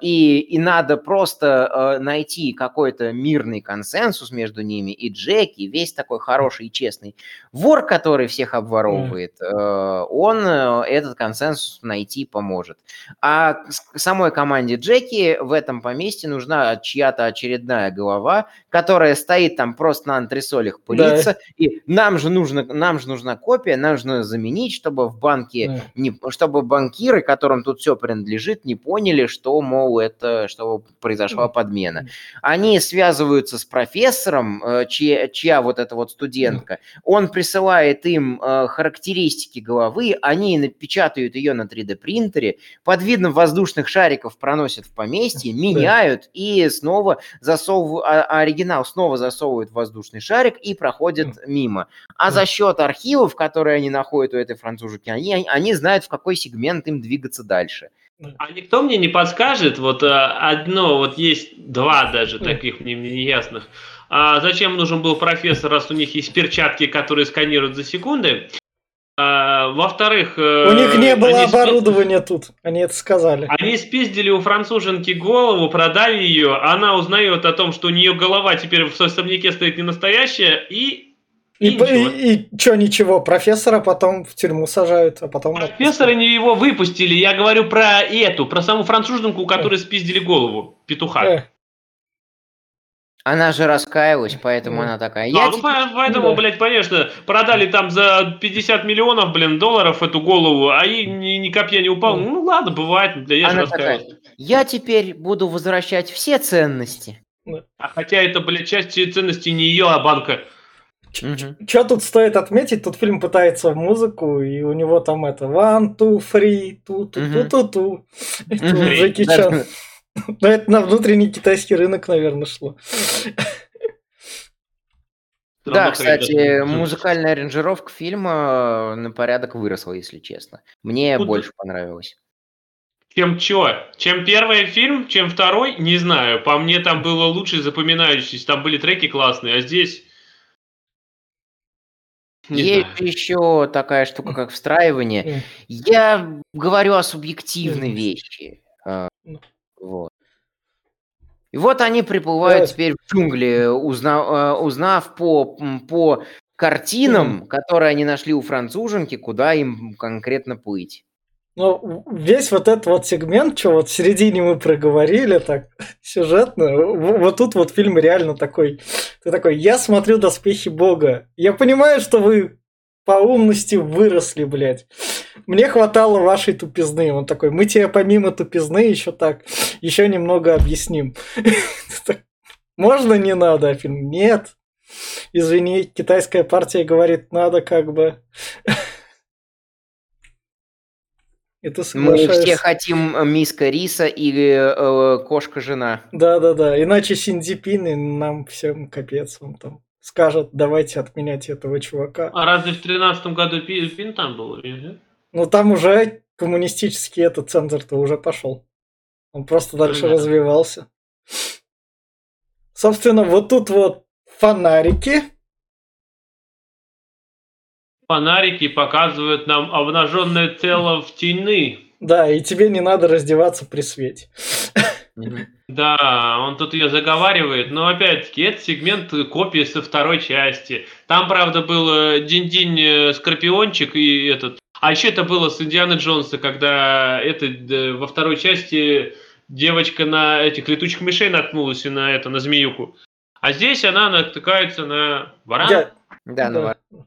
и, и надо просто а, найти какой-то мирный консенсус между ними. И Джеки, весь такой хороший и честный вор, который всех обворовывает, mm. он э, этот консенсус найти поможет. А самой команде Джеки в этом поместье нужна чья-то очередная голова, которая стоит там просто на антресолях пылиться, да. и нам же, нужно, нам же нужна копия, нам нужно заменить, чтобы в банке, да. не, чтобы банкиры, которым тут все принадлежит, не поняли, что что, мол, это, что произошла подмена. Они связываются с профессором, э, чья, чья вот эта вот студентка. Он присылает им э, характеристики головы, они напечатают ее на 3D принтере, под видом воздушных шариков проносят в поместье, меняют и снова засовывают, а, оригинал снова засовывают в воздушный шарик и проходит мимо. А за счет архивов, которые они находят у этой француженки, они, они знают, в какой сегмент им двигаться дальше. А никто мне не подскажет, вот а, одно, вот есть два даже таких мне неясных. А зачем нужен был профессор, раз у них есть перчатки, которые сканируют за секунды? А, во-вторых... Э, у них не было оборудования тут, они это сказали. Они спиздили у француженки голову, продали ее, она узнает о том, что у нее голова теперь в особняке стоит не настоящая, и и, и, и, и что ничего, профессора потом в тюрьму сажают, а потом... Профессора не его выпустили, я говорю про эту, про саму француженку, у которой э. спиздили голову, петуха. Э. Она же раскаялась, поэтому она такая. Я а, ну, поэтому, да. блядь, конечно, продали там за 50 миллионов, блин, долларов эту голову, а ей ни, ни копья не упал. Ну ладно, бывает, я она же такая, Я теперь буду возвращать все ценности. А хотя это, блядь, часть ценностей не ее, а банка. Угу. Что тут стоит отметить? Тут фильм пытается в музыку, и у него там это one, two, three, ту ту ту ту ту [LAUGHS] Это Джеки Чан. [LAUGHS] Но это на внутренний китайский рынок, наверное, шло. Да, кстати, музыкальная аранжировка фильма на порядок выросла, если честно. Мне больше понравилось. Чем чё? Чем первый фильм, чем второй, не знаю. По мне там было лучше запоминающийся, там были треки классные, а здесь не Есть знаю. еще такая штука, как встраивание. Я говорю о субъективной вещи. А, ну. Вот. И вот они приплывают теперь в джунгли, узнав, а, узнав по, по картинам, которые они нашли у француженки, куда им конкретно плыть. Ну, весь вот этот вот сегмент, что вот в середине мы проговорили, так, [LAUGHS] сюжетно, вот тут вот фильм реально такой, ты такой, я смотрю «Доспехи Бога», я понимаю, что вы по умности выросли, блядь. Мне хватало вашей тупизны. Он такой, мы тебе помимо тупизны еще так, еще немного объясним. [LAUGHS] Можно не надо, а фильм? Нет. Извини, китайская партия говорит, надо как бы. [LAUGHS] Это Мы все хотим э, миска риса или э, кошка-жена. Да-да-да, иначе Синдзипин нам всем капец, он там скажет, давайте отменять этого чувака. А разве в тринадцатом году Пин там был? Ну там уже коммунистический этот цензор-то уже пошел. Он просто дальше Понятно. развивался. Собственно, вот тут вот фонарики, фонарики показывают нам обнаженное тело в тени. Да, и тебе не надо раздеваться при свете. Да, он тут ее заговаривает, но опять-таки это сегмент копии со второй части. Там, правда, был э, Динь-Динь э, Скорпиончик и этот. А еще это было с Индианы Джонса, когда это во второй части девочка на этих летучих мышей наткнулась и на это, на змеюку. А здесь она натыкается на варан. Да, да, на варан.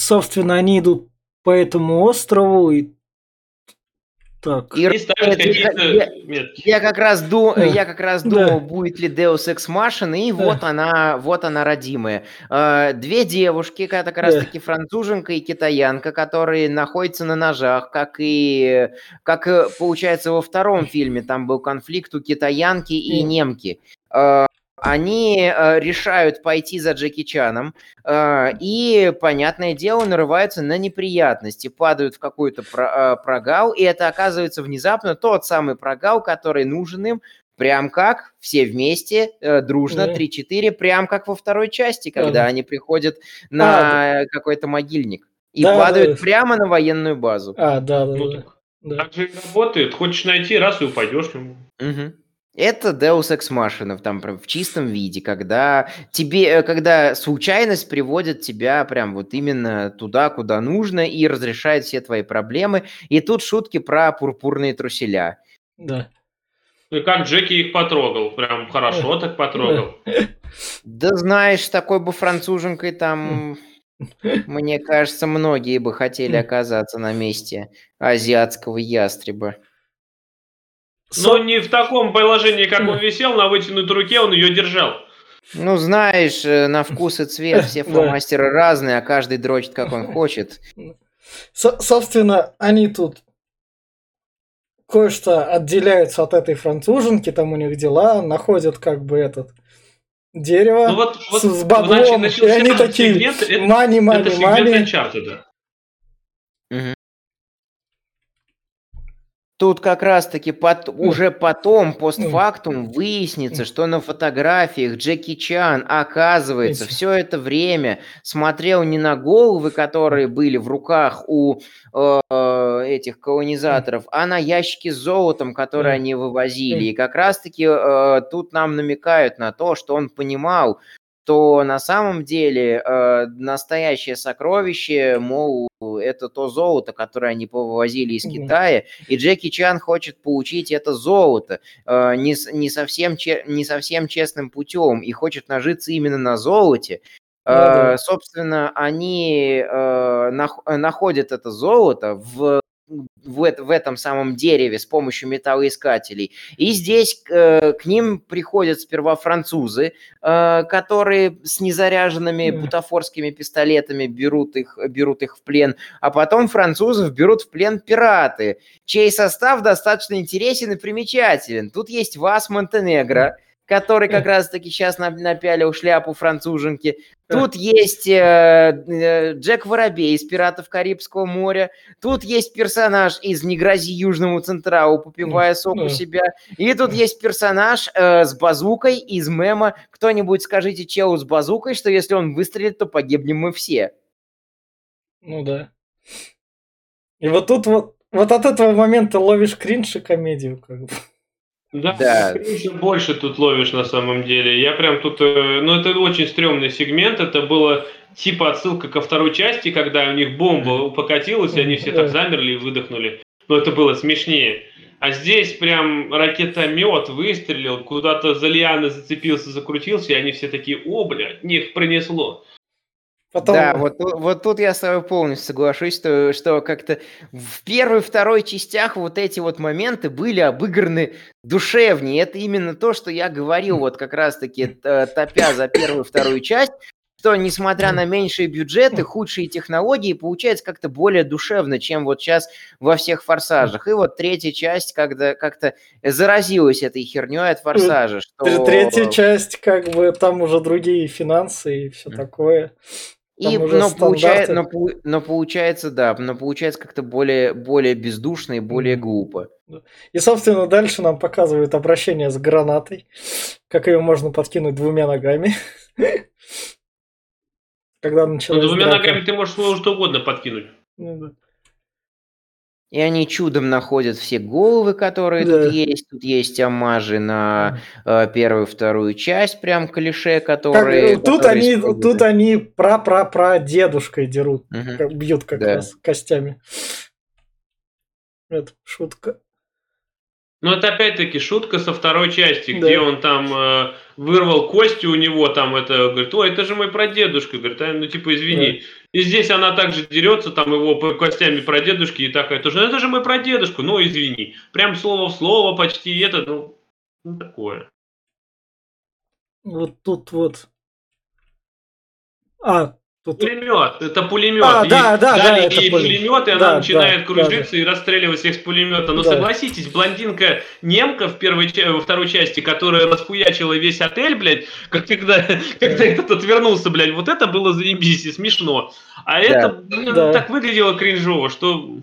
Собственно, они идут по этому острову и так. И, я, я, как раз ду, да. я как раз думал, да. будет ли Deus Ex Machina, и да. вот она, вот она родимая. А, две девушки, как раз таки француженка и китаянка, которые находятся на ножах, как и как э, получается во втором фильме, там был конфликт у китаянки и немки. Они э, решают пойти за Джеки Чаном э, и, понятное дело, нарываются на неприятности, падают в какой-то про, э, прогал, и это оказывается внезапно тот самый прогал, который нужен им, прям как все вместе, э, дружно, mm 3-4, прям как во второй части, когда mm они приходят на а, какой-то могильник и да, падают да. прямо на военную базу. А, да, да, ну, да. да. Так же и работает. Хочешь найти, раз и упадешь к нему. Угу. Это Deus Ex Machina там прям в чистом виде, когда тебе, э, когда случайность приводит тебя прям вот именно туда, куда нужно и разрешает все твои проблемы. И тут шутки про пурпурные труселя. Да. Ну и как Джеки их потрогал, прям хорошо так потрогал. Да знаешь, такой бы француженкой там [LAUGHS] Мне кажется, многие бы хотели оказаться на месте азиатского ястреба. Но не в таком положении, как он висел, на вытянутой руке он ее держал. Ну, знаешь, э, на вкус и цвет все [LAUGHS] фломастеры разные, а каждый дрочит, как он хочет. Со- собственно, они тут кое-что отделяются от этой француженки, там у них дела, находят как бы этот дерево Ну вот, вот с, с значит, баблом, и они такие, сегмент, это- мани, это мани, сегмент мани. Тут как раз-таки пот- уже потом, постфактум, выяснится, что на фотографиях Джеки Чан, оказывается, все это время смотрел не на головы, которые были в руках у э, этих колонизаторов, а на ящики с золотом, которые они вывозили. И как раз-таки э, тут нам намекают на то, что он понимал, что на самом деле э, настоящее сокровище, мол, это то золото, которое они повозили из. Китая, и Джеки Чан хочет получить это золото э, не, не, совсем, че- не совсем честным путем и хочет нажиться именно на золоте. Э, собственно, они э, нах- находят это золото в, в, эт- в этом самом дереве с помощью металлоискателей. И здесь э, к ним приходят сперва французы, э, которые с незаряженными бутафорскими пистолетами берут их, берут их в плен, а потом французов берут в плен пираты, чей состав достаточно интересен и примечателен. Тут есть Вас Монтенегро, который как [LAUGHS] раз-таки сейчас напялил шляпу француженки. Тут есть э, э, Джек Воробей из «Пиратов Карибского моря». Тут есть персонаж из «Не грози Южному Централу, попивая сок у себя». И тут есть персонаж э, с базукой из мема «Кто-нибудь скажите челу с базукой, что если он выстрелит, то погибнем мы все». Ну да. И вот тут вот, вот от этого момента ловишь кринж и комедию, как бы. Да, Да. кринжа больше тут ловишь на самом деле. Я прям тут... э, Ну, это очень стрёмный сегмент. Это было типа отсылка ко второй части, когда у них бомба покатилась, и они все так замерли и выдохнули. Но это было смешнее. А здесь прям ракетомет выстрелил, куда-то за лианы зацепился, закрутился, и они все такие, о, блядь, них пронесло. Потом, Да, вот, ту- вот тут я с тобой полностью соглашусь, что, что как-то в первой, второй частях вот эти вот моменты были обыграны душевнее. Это именно то, что я говорил вот как раз-таки т- топя за первую, вторую часть, что несмотря на меньшие бюджеты, худшие технологии, получается как-то более душевно, чем вот сейчас во всех форсажах. И вот третья часть когда как-то заразилась этой херней от форсажа. Что... тр- третья часть, как бы, там уже другие финансы и все такое. И, но, получает, стандарты. но, но получается, да, но получается как-то более, более бездушно и более глупо. И, собственно, дальше нам показывают обращение с гранатой, как ее можно подкинуть двумя ногами. [LAUGHS] Когда Ну, началась двумя драка. ногами ты можешь что что угодно подкинуть. Ну да. И они чудом находят все головы, которые Да. тут есть. Тут есть амажи на э, первую, вторую часть, прям клише, Как, которые... э, тут которые они, используют. тут они пра-пра-пра дедушкой дерут, как- бьют как Да. раз костями. Это шутка. Ну, это опять-таки шутка со второй части, Да. где он там э, вырвал кости у него, там это, говорит, ой, это же мой прадедушка, говорит, а, ну, типа, извини. И здесь она также дерется, там его костями прадедушки, и такая тоже, «Ну, это же мой прадедушка, ну, извини. Прям слово в слово почти, это, ну, ну, такое. Вот тут вот. А, тут... Пулемет, это пулемет. А, И да, да, да, дали ей пулемет. и она Да, начинает да, кружиться и расстреливать всех с пулемета. Но Да. согласитесь, блондинка немка в первой, во второй части, которая расхуячила весь отель, блядь, [LAUGHS] как когда, когда этот отвернулся, блядь, вот это было заебись и смешно. А это, блин, Да. так выглядело кринжово, что...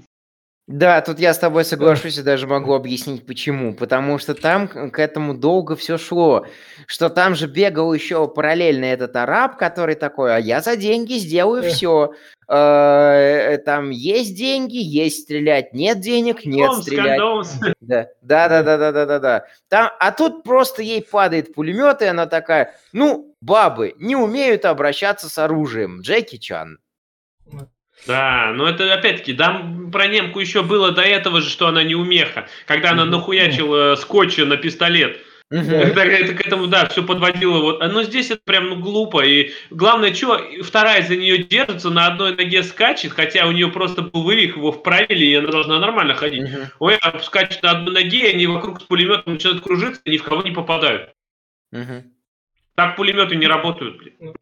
Да, тут я с тобой соглашусь и даже могу объяснить почему. Потому что там к этому долго все шло. Что там же бегал еще параллельно этот араб, который такой, а я за деньги сделаю все. Там есть деньги, есть стрелять, нет денег, нет стрелять. да, да, да, да, да, да, да. Там, а тут просто ей падает пулемет, и она такая, ну, бабы не умеют обращаться с оружием. Джеки Чан. Да, но это опять-таки, там про немку еще было до этого же, что она не умеха. Когда она нахуячила скотча на пистолет. Это, это к этому, да, все подводило. Вот. Но здесь это прям ну, глупо. И главное, что вторая за нее держится, на одной ноге скачет, хотя у нее просто был вывих, его вправили, и она должна нормально ходить. Ой, а скачет на одной ноге, и они вокруг с пулеметом начинают кружиться, и ни в кого не попадают. Так пулеметы не работают, блин.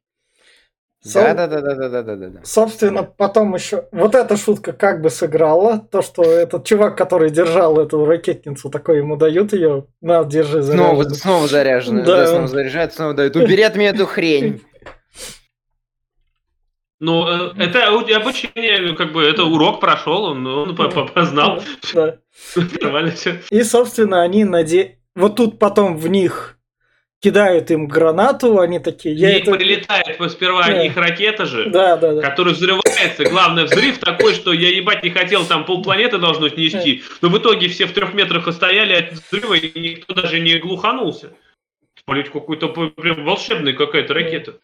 Со- Да-да-да-да-да-да-да. Собственно, потом еще вот эта шутка как бы сыграла. То, что этот чувак, который держал эту ракетницу, такой ему дают ее. На, держи Снова, заряженную». снова заряжено. Да. Да. снова заряжает, снова дают. Убери от меня эту хрень. Ну, э, это обучение, как бы, это урок прошел, он, он по- по- познал. Да. Нормально все. И, собственно, они наде... Вот тут потом в них кидают им гранату, они такие... Я Ей это... прилетает сперва Да. их ракета же. Да, да, да. который взрывается. Главный взрыв такой, что я ебать не хотел, там полпланеты должно снести. Но в итоге все в трех метрах стояли от взрыва, и никто даже не глуханулся. Блять, какой-то прям волшебная какая-то ракета.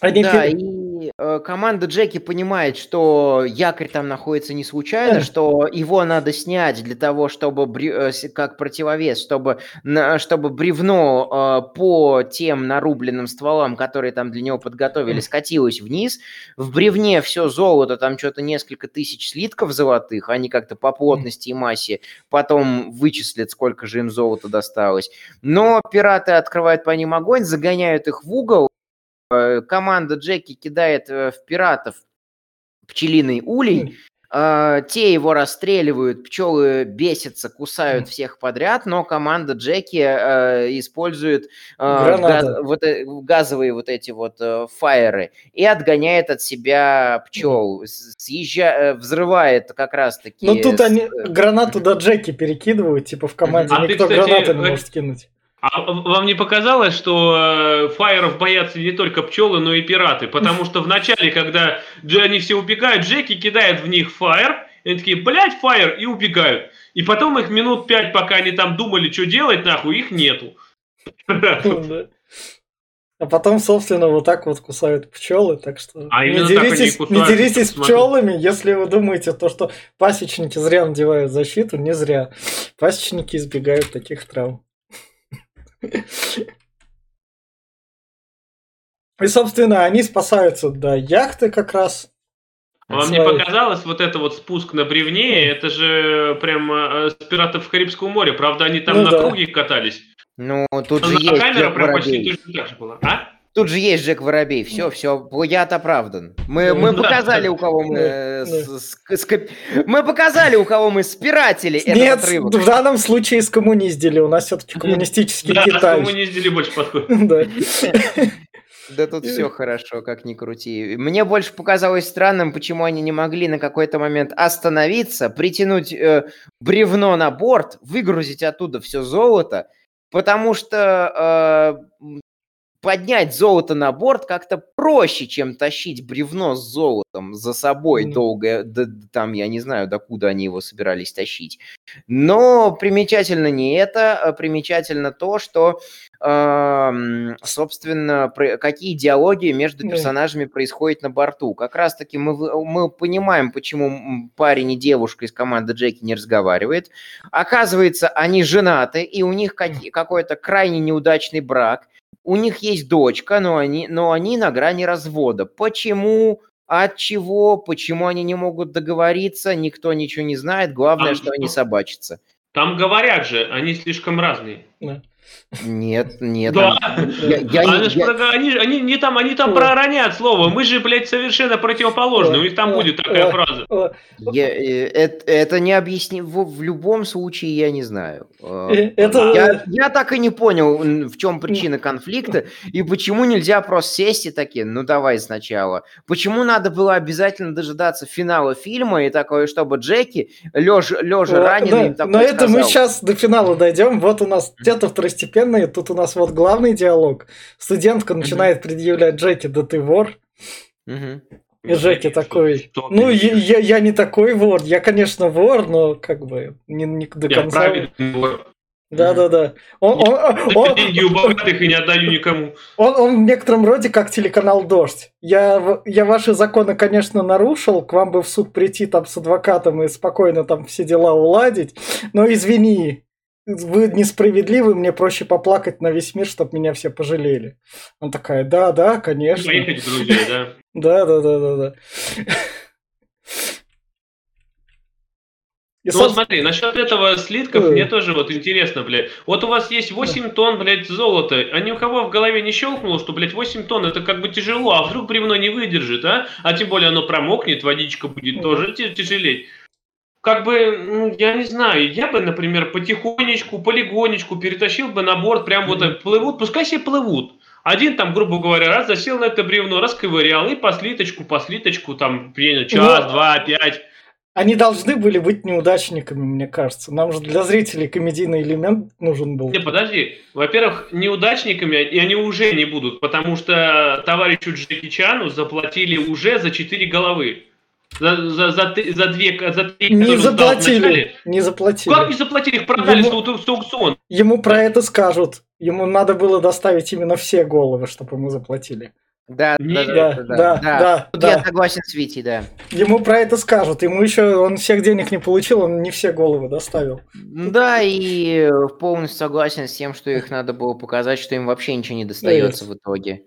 Они Да, пи- и э, команда Джеки понимает, что якорь там находится не случайно, что его надо снять для того, чтобы э, как противовес, чтобы на- чтобы бревно э, по тем нарубленным стволам, которые там для него подготовили, скатилось вниз. В бревне все золото, там что-то несколько тысяч слитков золотых, они как-то по плотности и массе потом вычислят, сколько же им золота досталось. Но пираты открывают по ним огонь, загоняют их в угол, команда Джеки кидает э, в пиратов пчелиный улей, э, те его расстреливают, пчелы бесятся, кусают всех подряд, но команда Джеки э, использует э, газ- вот, э, газовые вот эти вот э, фаеры и отгоняет от себя пчел, съезжа- э, взрывает как раз-таки... Ну тут они э, гранату [LAUGHS] до Джеки перекидывают, типа в команде А ты, никто кстати, гранаты не э, может кинуть. А вам не показалось, что э, фаеров боятся не только пчелы, но и пираты? Потому что в начале, когда они все убегают, Джеки кидает в них фаер, и они такие, блядь, фаер, и убегают. И потом их минут пять, пока они там думали, что делать, нахуй, их нету. А потом, собственно, вот так вот кусают пчелы, так что А не деритесь, кусают, не деритесь пчелами, если вы думаете, то, что пасечники зря надевают защиту, не зря. Пасечники избегают таких травм. И, собственно, они спасаются до яхты как раз. Вам не показалось вот это вот спуск на бревне? Это же прям э, с пиратов Карибского моря. Правда, они там Ну на да. круге катались. Ну, тут Но же на есть камера прям почти точно так же была. А? Тут же есть Джек Воробей. Все, все, плагиат оправдан. Мы, Да. мы Да. показали, у кого мы... Да, э, да. с- с- скоп- Мы показали, у кого мы спиратели этот Нет, отрывок. в данном случае скоммуниздили. У нас все-таки коммунистический Да, Китай. не издели больше подходит. [LAUGHS] Да. Да тут все хорошо, как ни крути. Мне больше показалось странным, почему они не могли на какой-то момент остановиться, притянуть э, бревно на борт, выгрузить оттуда все золото, потому что э, поднять золото на борт как-то проще, чем тащить бревно с золотом за собой Мгм. долго, да- там, я не знаю, докуда они его собирались тащить. Но примечательно не это, а примечательно то, что, эм, собственно, про- какие диалоги между персонажами происходят на борту. Как раз-таки мы, мы понимаем, почему парень и девушка из команды Джеки не разговаривают. Оказывается, они женаты, и у них каки- какой-то крайне неудачный брак. У них есть дочка, но они, но они на грани развода. Почему? От чего? Почему они не могут договориться? Никто ничего не знает. Главное, А что они собачатся. Там говорят же, они слишком разные. Нет, нет. Да. там- я- я ж я- про- они, они не там, они там проронят слово. Мы же, блядь, совершенно противоположны. У них там будет такая фраза. Я- э, это, это не объясни... В, в любом случае, я не знаю. Э, э, Это Я, я так и не понял, в чем причина конфликта и почему нельзя просто сесть и такие, ну давай сначала. Почему надо было обязательно дожидаться финала фильма и такое, чтобы Джеки, лежа, лежа Э, раненый, да, Но это мы сказал, сейчас до финала дойдем. Вот у нас где-то второстепенные, тут у нас вот главный диалог. Студентка начинает предъявлять Джеки, да ты вор. «Мгм, И Джеки такой, ну я, я, я не такой вор, я, конечно, вор, но как бы не, не до Я конца. правильный вор. Да-да-да. Он, он, он, Деньги у богатых и не отдаю никому. он, он в некотором роде как телеканал «Дождь». Я, я ваши законы, конечно, нарушил, к вам бы в суд прийти там с адвокатом и спокойно там все дела уладить, но извини, вы несправедливы, мне проще поплакать на весь мир, чтобы меня все пожалели. Она такая, да, да, конечно. Поехать в Грузию, да. Да, да, да, да, да. И, Ну вот собственно, смотри, насчет этого слитков Ой. мне тоже вот интересно, блядь. Вот у вас есть 8 тонн, блядь, золота, а ни у кого в голове не щелкнуло, что, блядь, 8 тонн это как бы тяжело, а вдруг бревно не выдержит, а? А тем более оно промокнет, водичка будет тоже тяжелеть. Как бы, ну, я не знаю, я бы, например, потихонечку, полигонечку перетащил бы на борт, прям вот Мгм. так плывут, пускай себе плывут. Один там, грубо говоря, раз засел на это бревно, расковырял, и по слиточку, по слиточку, там, знаю, час, Ну, два, пять. они должны были быть неудачниками, мне кажется. Нам же для зрителей комедийный элемент нужен был. Не, подожди. Во-первых, неудачниками и они уже не будут, потому что товарищу Джеки Чану заплатили уже за четыре головы. За, за, за, за две, за три, Не заплатили, вначале. не заплатили. Как не заплатили? Их продали Ему- с с аукциона. Ему про это скажут. Ему надо было доставить именно все головы, чтобы ему заплатили. Да, Не- да, Да, да, да, да, да. я согласен с Витей, да. Ему про это скажут. Ему еще он всех денег не получил, он не все головы доставил. Да, и полностью согласен с тем, что их надо было показать, что им вообще ничего не достается в итоге.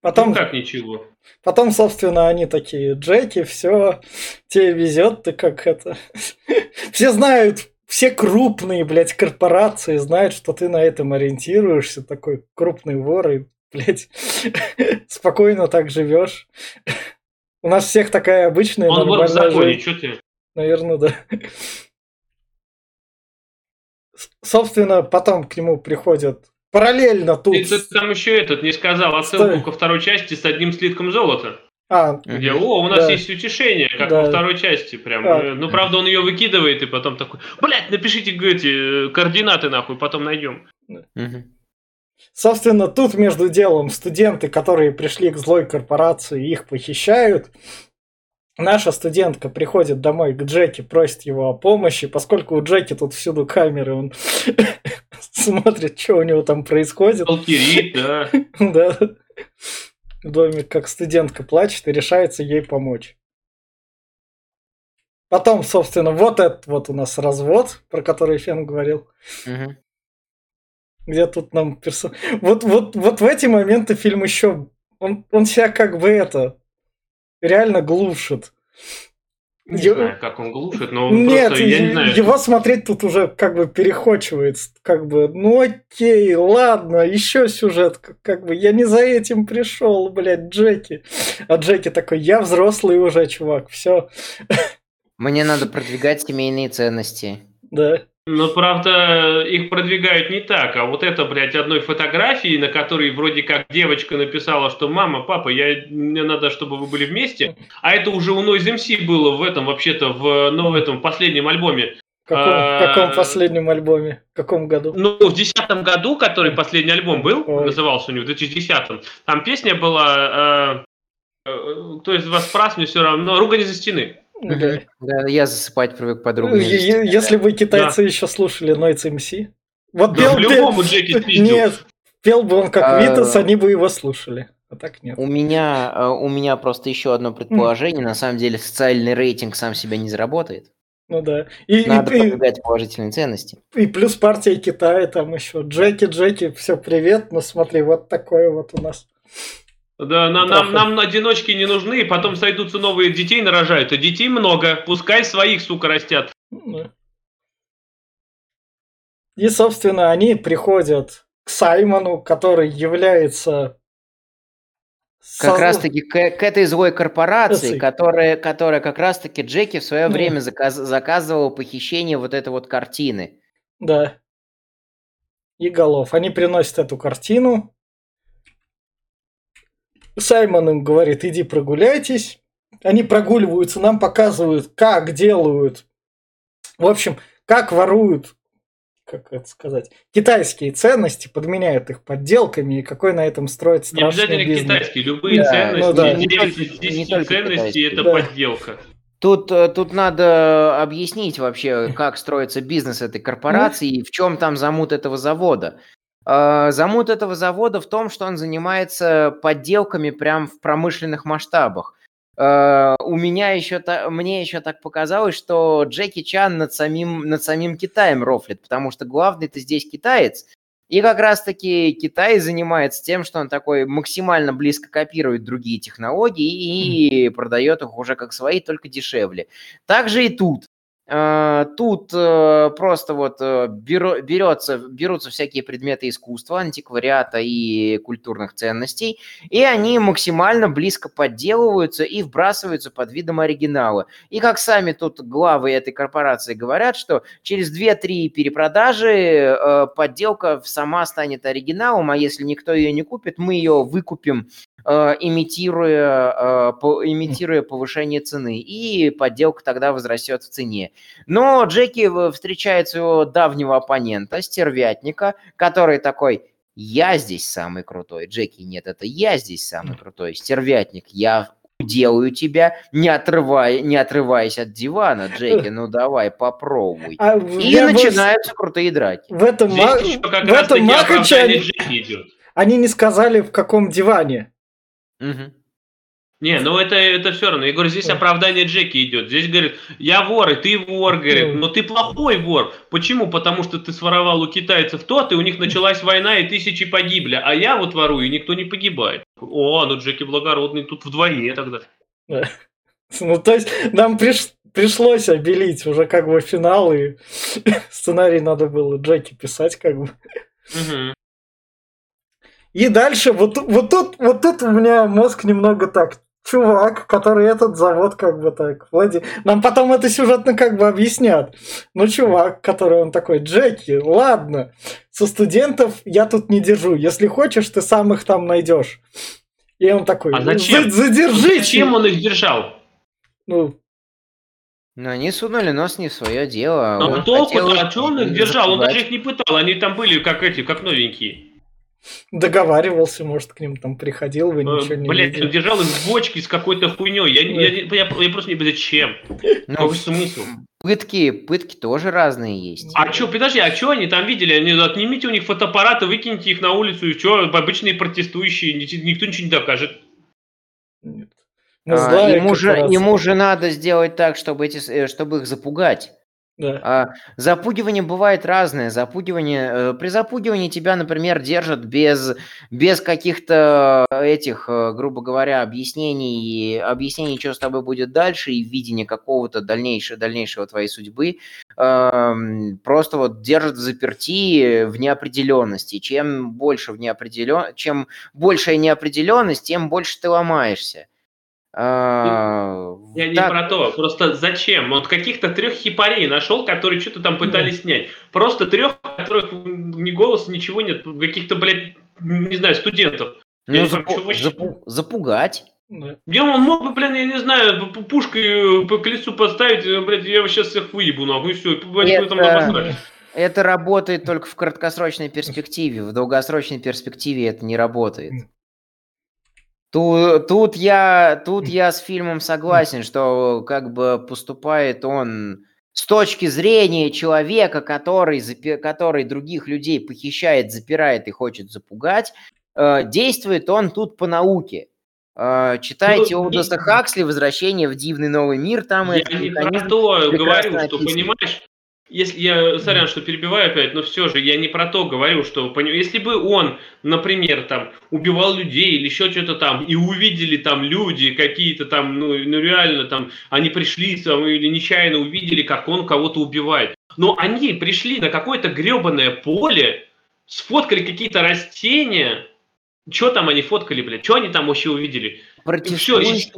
Потом, Ну как ничего. Потом, собственно, они такие, Джеки, все, тебе везет, ты как это. [LAUGHS] Все знают, все крупные, блядь, корпорации знают, что ты на этом ориентируешься, такой крупный вор, и, блядь, [LAUGHS] спокойно так живешь. У нас всех такая обычная Он вор в законе, что ты? Наверное, да. Собственно, потом к нему приходят параллельно тут. Ты, ты там еще этот не сказал отсылку Стой. ко второй части с одним слитком золота. А, Где, о, у нас Да. есть утешение, как Да. во второй части прям. Да. Э, Ну, правда, он ее выкидывает, и потом такой, блядь, напишите эти координаты, нахуй, потом найдем. Мгм. собственно, тут между делом студенты, которые пришли к злой корпорации, их похищают. Наша студентка приходит домой к Джеки, просит его о помощи, поскольку у Джеки тут всюду камеры, он [LAUGHS] смотрит, что у него там происходит. Алкерит, да. [LAUGHS] Да. В доме, как студентка плачет и решается ей помочь. Потом, собственно, вот этот вот у нас развод, про который Фен говорил. Где тут нам персо... Вот, вот, вот в эти моменты фильм еще... Он, он себя как бы это... Реально глушит. Не Ё- знаю, как он глушит, но он Нет, просто, я не е- знаю. его смотреть тут уже как бы перехочивает. Как бы, ну окей, ладно, еще сюжет. Как бы, я не за этим пришел, блядь, Джеки. А Джеки такой, я взрослый уже, чувак, все, Мне надо продвигать семейные ценности. да. Но, правда, их продвигают не так, а вот это, блядь, одной фотографии, на которой вроде как девочка написала, что «Мама, папа, я, мне надо, чтобы вы были вместе», а это уже у Noise MC было в этом, вообще-то, в, ну, в этом последнем альбоме. Каком, А, каком последнем альбоме? В каком году? Ну, в десятом году, который последний альбом был, Ой. назывался у него, в 2010 там песня была э, э, «Кто из вас прав, мне все равно», «Ругань за стены». Да. Я засыпать привык подругу. Если бы китайцы еще слушали Noise MC. Вот Да, пел, Джеки [LAUGHS] спиздил. Нет, пел бы он как А, Витас, они бы его слушали. А так нет. У меня, э, у меня просто еще одно предположение. На самом деле социальный рейтинг сам себя не заработает. Ну да. И, и- Надо и- продвигать положительные ценности. И плюс партия Китая там еще. Джеки, Джеки, все привет, ну смотри, вот такое вот у нас. Да, на- Плохо. нам, нам одиночки не нужны, потом сойдутся новые детей нарожают. А детей много, пускай своих, сука, растят. Ну. И, собственно, они приходят к Саймону, который является... Как со- раз таки к, к этой злой корпорации, которая, которая как раз таки Джеки в свое Ну. время заказ- заказывал похищение вот этой вот картины. Да. И голов. Они приносят эту картину. Саймон им говорит, иди прогуляйтесь. Они прогуливаются, нам показывают, как делают. В общем, как воруют, как это сказать, китайские ценности, подменяют их подделками, и какой на этом строит Не страшный обязательно бизнес. китайские, любые Да, ценности, ну да. девять Не из только- 10 не только ценностей это Да. подделка. Тут, э, тут надо объяснить вообще, как строится бизнес этой корпорации и в чем там замут этого завода. Э, Замут этого завода в том, что он занимается подделками прям в промышленных масштабах. э, у меня еще мне еще так показалось, что Джеки Чан над самим, над самим Китаем рофлит, потому что главный-то здесь китаец, и как раз-таки Китай занимается тем, что он такой максимально близко копирует другие технологии и продает их уже как свои, только дешевле. Также и тут. Э, тут э, просто вот э, берется, берутся всякие предметы искусства, антиквариата и культурных ценностей, и они максимально близко подделываются и вбрасываются под видом оригинала. И как сами тут главы этой корпорации говорят, что через 2-3 перепродажи подделка сама станет оригиналом, а если никто ее не купит, мы ее выкупим имитируя, э, имитируя повышение цены, и подделка тогда возрастет в цене. Но Джеки встречает своего давнего оппонента, стервятника, который такой, я здесь самый крутой. Джеки, нет, это я здесь самый крутой. Стервятник, я делаю тебя, не, отрывая, не отрываясь от дивана, Джеки, ну давай, попробуй. А, и начинаются вот крутые драки. В этом, Здесь ма... в этом Макаче они... они не сказали, в каком диване. Угу. Не, ну это, это все равно. Я говорю, здесь оправдание Джеки идет. Здесь говорит, я вор, и ты вор, говорит, но ты плохой вор. Почему? Потому что ты своровал у китайцев тот, и у них началась война, и тысячи погибли. А я вот ворую, и никто не погибает. О, ну Джеки благородный, тут вдвойне тогда. [LAUGHS] Ну, то есть нам приш... пришлось обелить уже как бы финал, и [LAUGHS] сценарий надо было Джеки писать как бы. Угу. И дальше, вот, вот, тут, вот тут у меня мозг немного так, чувак, который этот завод как бы так владеет. Нам потом это сюжетно как бы объяснят. Ну, чувак, который он такой, Джеки, ладно, со студентов я тут не держу. Если хочешь, ты сам их там найдешь. И он такой, а зачем? задержите. Зачем он их держал? Ну, ну, они сунули нос не в свое дело. А толку хотел... а что он их держал? Он даже их не пытал, они там были как эти, как новенькие договаривался, может, к ним там приходил, вы ничего не Блять, видели. держал их в бочке с какой-то хуйней. Я, я, я, я, я просто не понимаю, зачем. Ну, Какой смысл? Пытки, пытки тоже разные есть. А что, подожди, а что они там видели? Они, отнимите у них фотоаппараты, выкиньте их на улицу, и что, обычные протестующие, никто ничего не докажет. Нет. А, ему, же, ему же надо сделать так, чтобы, эти, э, чтобы их запугать. Да. А, запугивание бывает разное. Запугивание, э, при запугивании тебя, например, держат без, без каких-то этих, э, грубо говоря, объяснений, объяснений, что с тобой будет дальше, и видения какого-то дальнейшего, дальнейшего твоей судьбы. Э, просто вот держат в заперти в неопределенности. Чем больше в неопределен... чем большая неопределенность, тем больше ты ломаешься. А, я не про то, просто зачем? Вот каких-то трех хипарей нашел, которые что-то там пытались снять. Просто трех, которых ни голоса, ничего нет, каких-то, блядь, не знаю, студентов. Ну, запу- запу- запугать. Я он мог бы, блин, я не знаю, пушкой по колесу поставить, блядь, я сейчас всех выебу, нахуй, и все, это, там это работает только в краткосрочной перспективе, в долгосрочной перспективе это не работает. Тут, тут, я, тут я с фильмом согласен, что как бы поступает он с точки зрения человека, который, который других людей похищает, запирает и хочет запугать, э, действует он тут по науке. Э, читайте ну, Олдоса Хаксли «Возвращение в дивный новый мир», там я это не про то говорю, что, понимаешь, если я, сорян, что перебиваю опять, но все же я не про то говорю, что если бы он, например, там убивал людей или еще что-то там, и увидели там люди какие-то там, ну, ну реально там, они пришли там или нечаянно увидели, как он кого-то убивает. Но они пришли на какое-то гребаное поле, сфоткали какие-то растения, что там они фоткали, блядь? Что они там вообще увидели? Протестующие,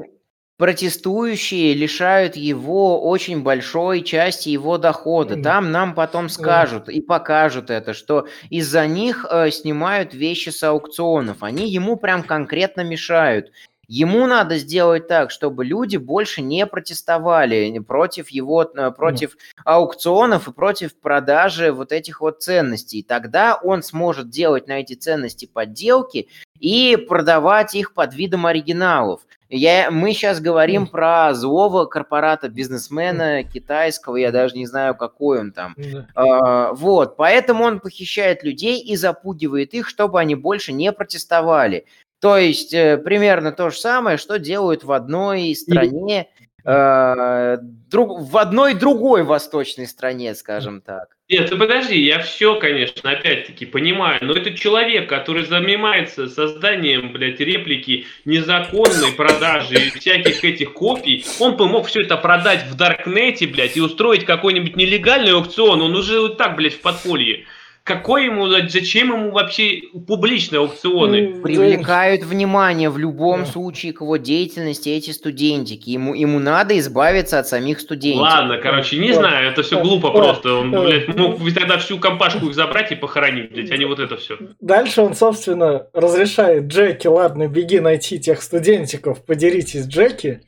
протестующие лишают его очень большой части его дохода. Там нам потом скажут и покажут это, что из-за них э, снимают вещи с аукционов. Они ему прям конкретно мешают. Ему надо сделать так, чтобы люди больше не протестовали против его, э, против аукционов и против продажи вот этих вот ценностей. Тогда он сможет делать на эти ценности подделки и продавать их под видом оригиналов. Я, мы сейчас говорим mm. про злого корпората, бизнесмена mm. китайского, я даже не знаю, какой он там. Mm. А, вот, поэтому он похищает людей и запугивает их, чтобы они больше не протестовали. То есть э, примерно то же самое, что делают в одной стране, друг, в одной другой восточной стране, скажем так. Нет, ты подожди, я все, конечно, опять-таки понимаю, но это человек, который занимается созданием, блядь, реплики незаконной продажи и всяких этих копий, он бы мог все это продать в Даркнете, блядь, и устроить какой-нибудь нелегальный аукцион, он уже вот так, блядь, в подполье. Какой ему, зачем ему вообще публичные аукционы? Привлекают внимание в любом Да. случае к его деятельности эти студентики. Ему, ему надо избавиться от самих студентов. Ладно, короче, не Да. знаю, это все глупо Да. просто. Он, Да. блядь, мог тогда всю компашку их забрать и похоронить, блядь, а не вот это все. Дальше он, собственно, разрешает Джеки, ладно, беги найти тех студентиков, подеритесь Джеки.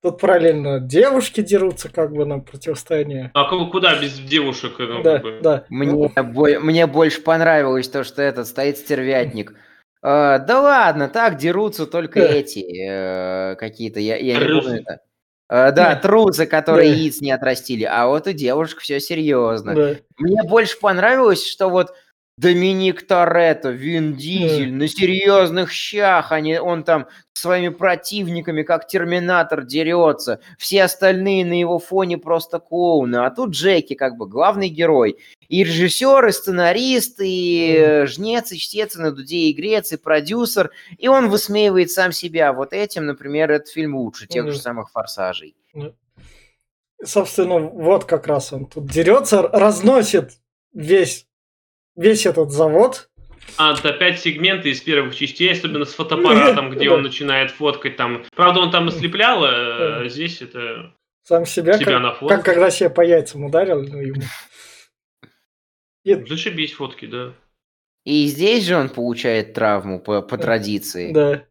Тут параллельно девушки дерутся как бы на противостояние. А ку- куда без девушек? ну, да, как бы? да. Мне, бо- мне больше понравилось то, что этот стоит стервятник. Э, да ладно, так дерутся только Да. эти э, какие-то, я, я не помню это. Э, да, Да. трусы, которые Да. яиц не отрастили. А вот у девушек все серьезно. да. Мне больше понравилось, что вот Доминик Торетто, Вин Дизель на серьезных щах, они, он там своими противниками, как Терминатор, дерется. Все остальные на его фоне просто клоуны. А тут Джеки как бы главный герой. И режиссер, и сценарист, и жнец, и чтец, и на дуде игрец, и продюсер. И он высмеивает сам себя. Вот этим, например, этот фильм лучше тех Мгм. же самых «Форсажей». Собственно, вот как раз он тут дерется, разносит весь, весь этот завод. А, это опять сегменты из первых частей, особенно с фотоаппаратом, [LAUGHS] где он начинает фоткать там. Правда, он там ослеплял, [LAUGHS] а здесь это Сам себя, себя как, на фото. как когда себе по яйцам ударил, ну, ему. [LAUGHS] И- Зашибись фотки, да. И здесь же он получает травму по, по традиции. да.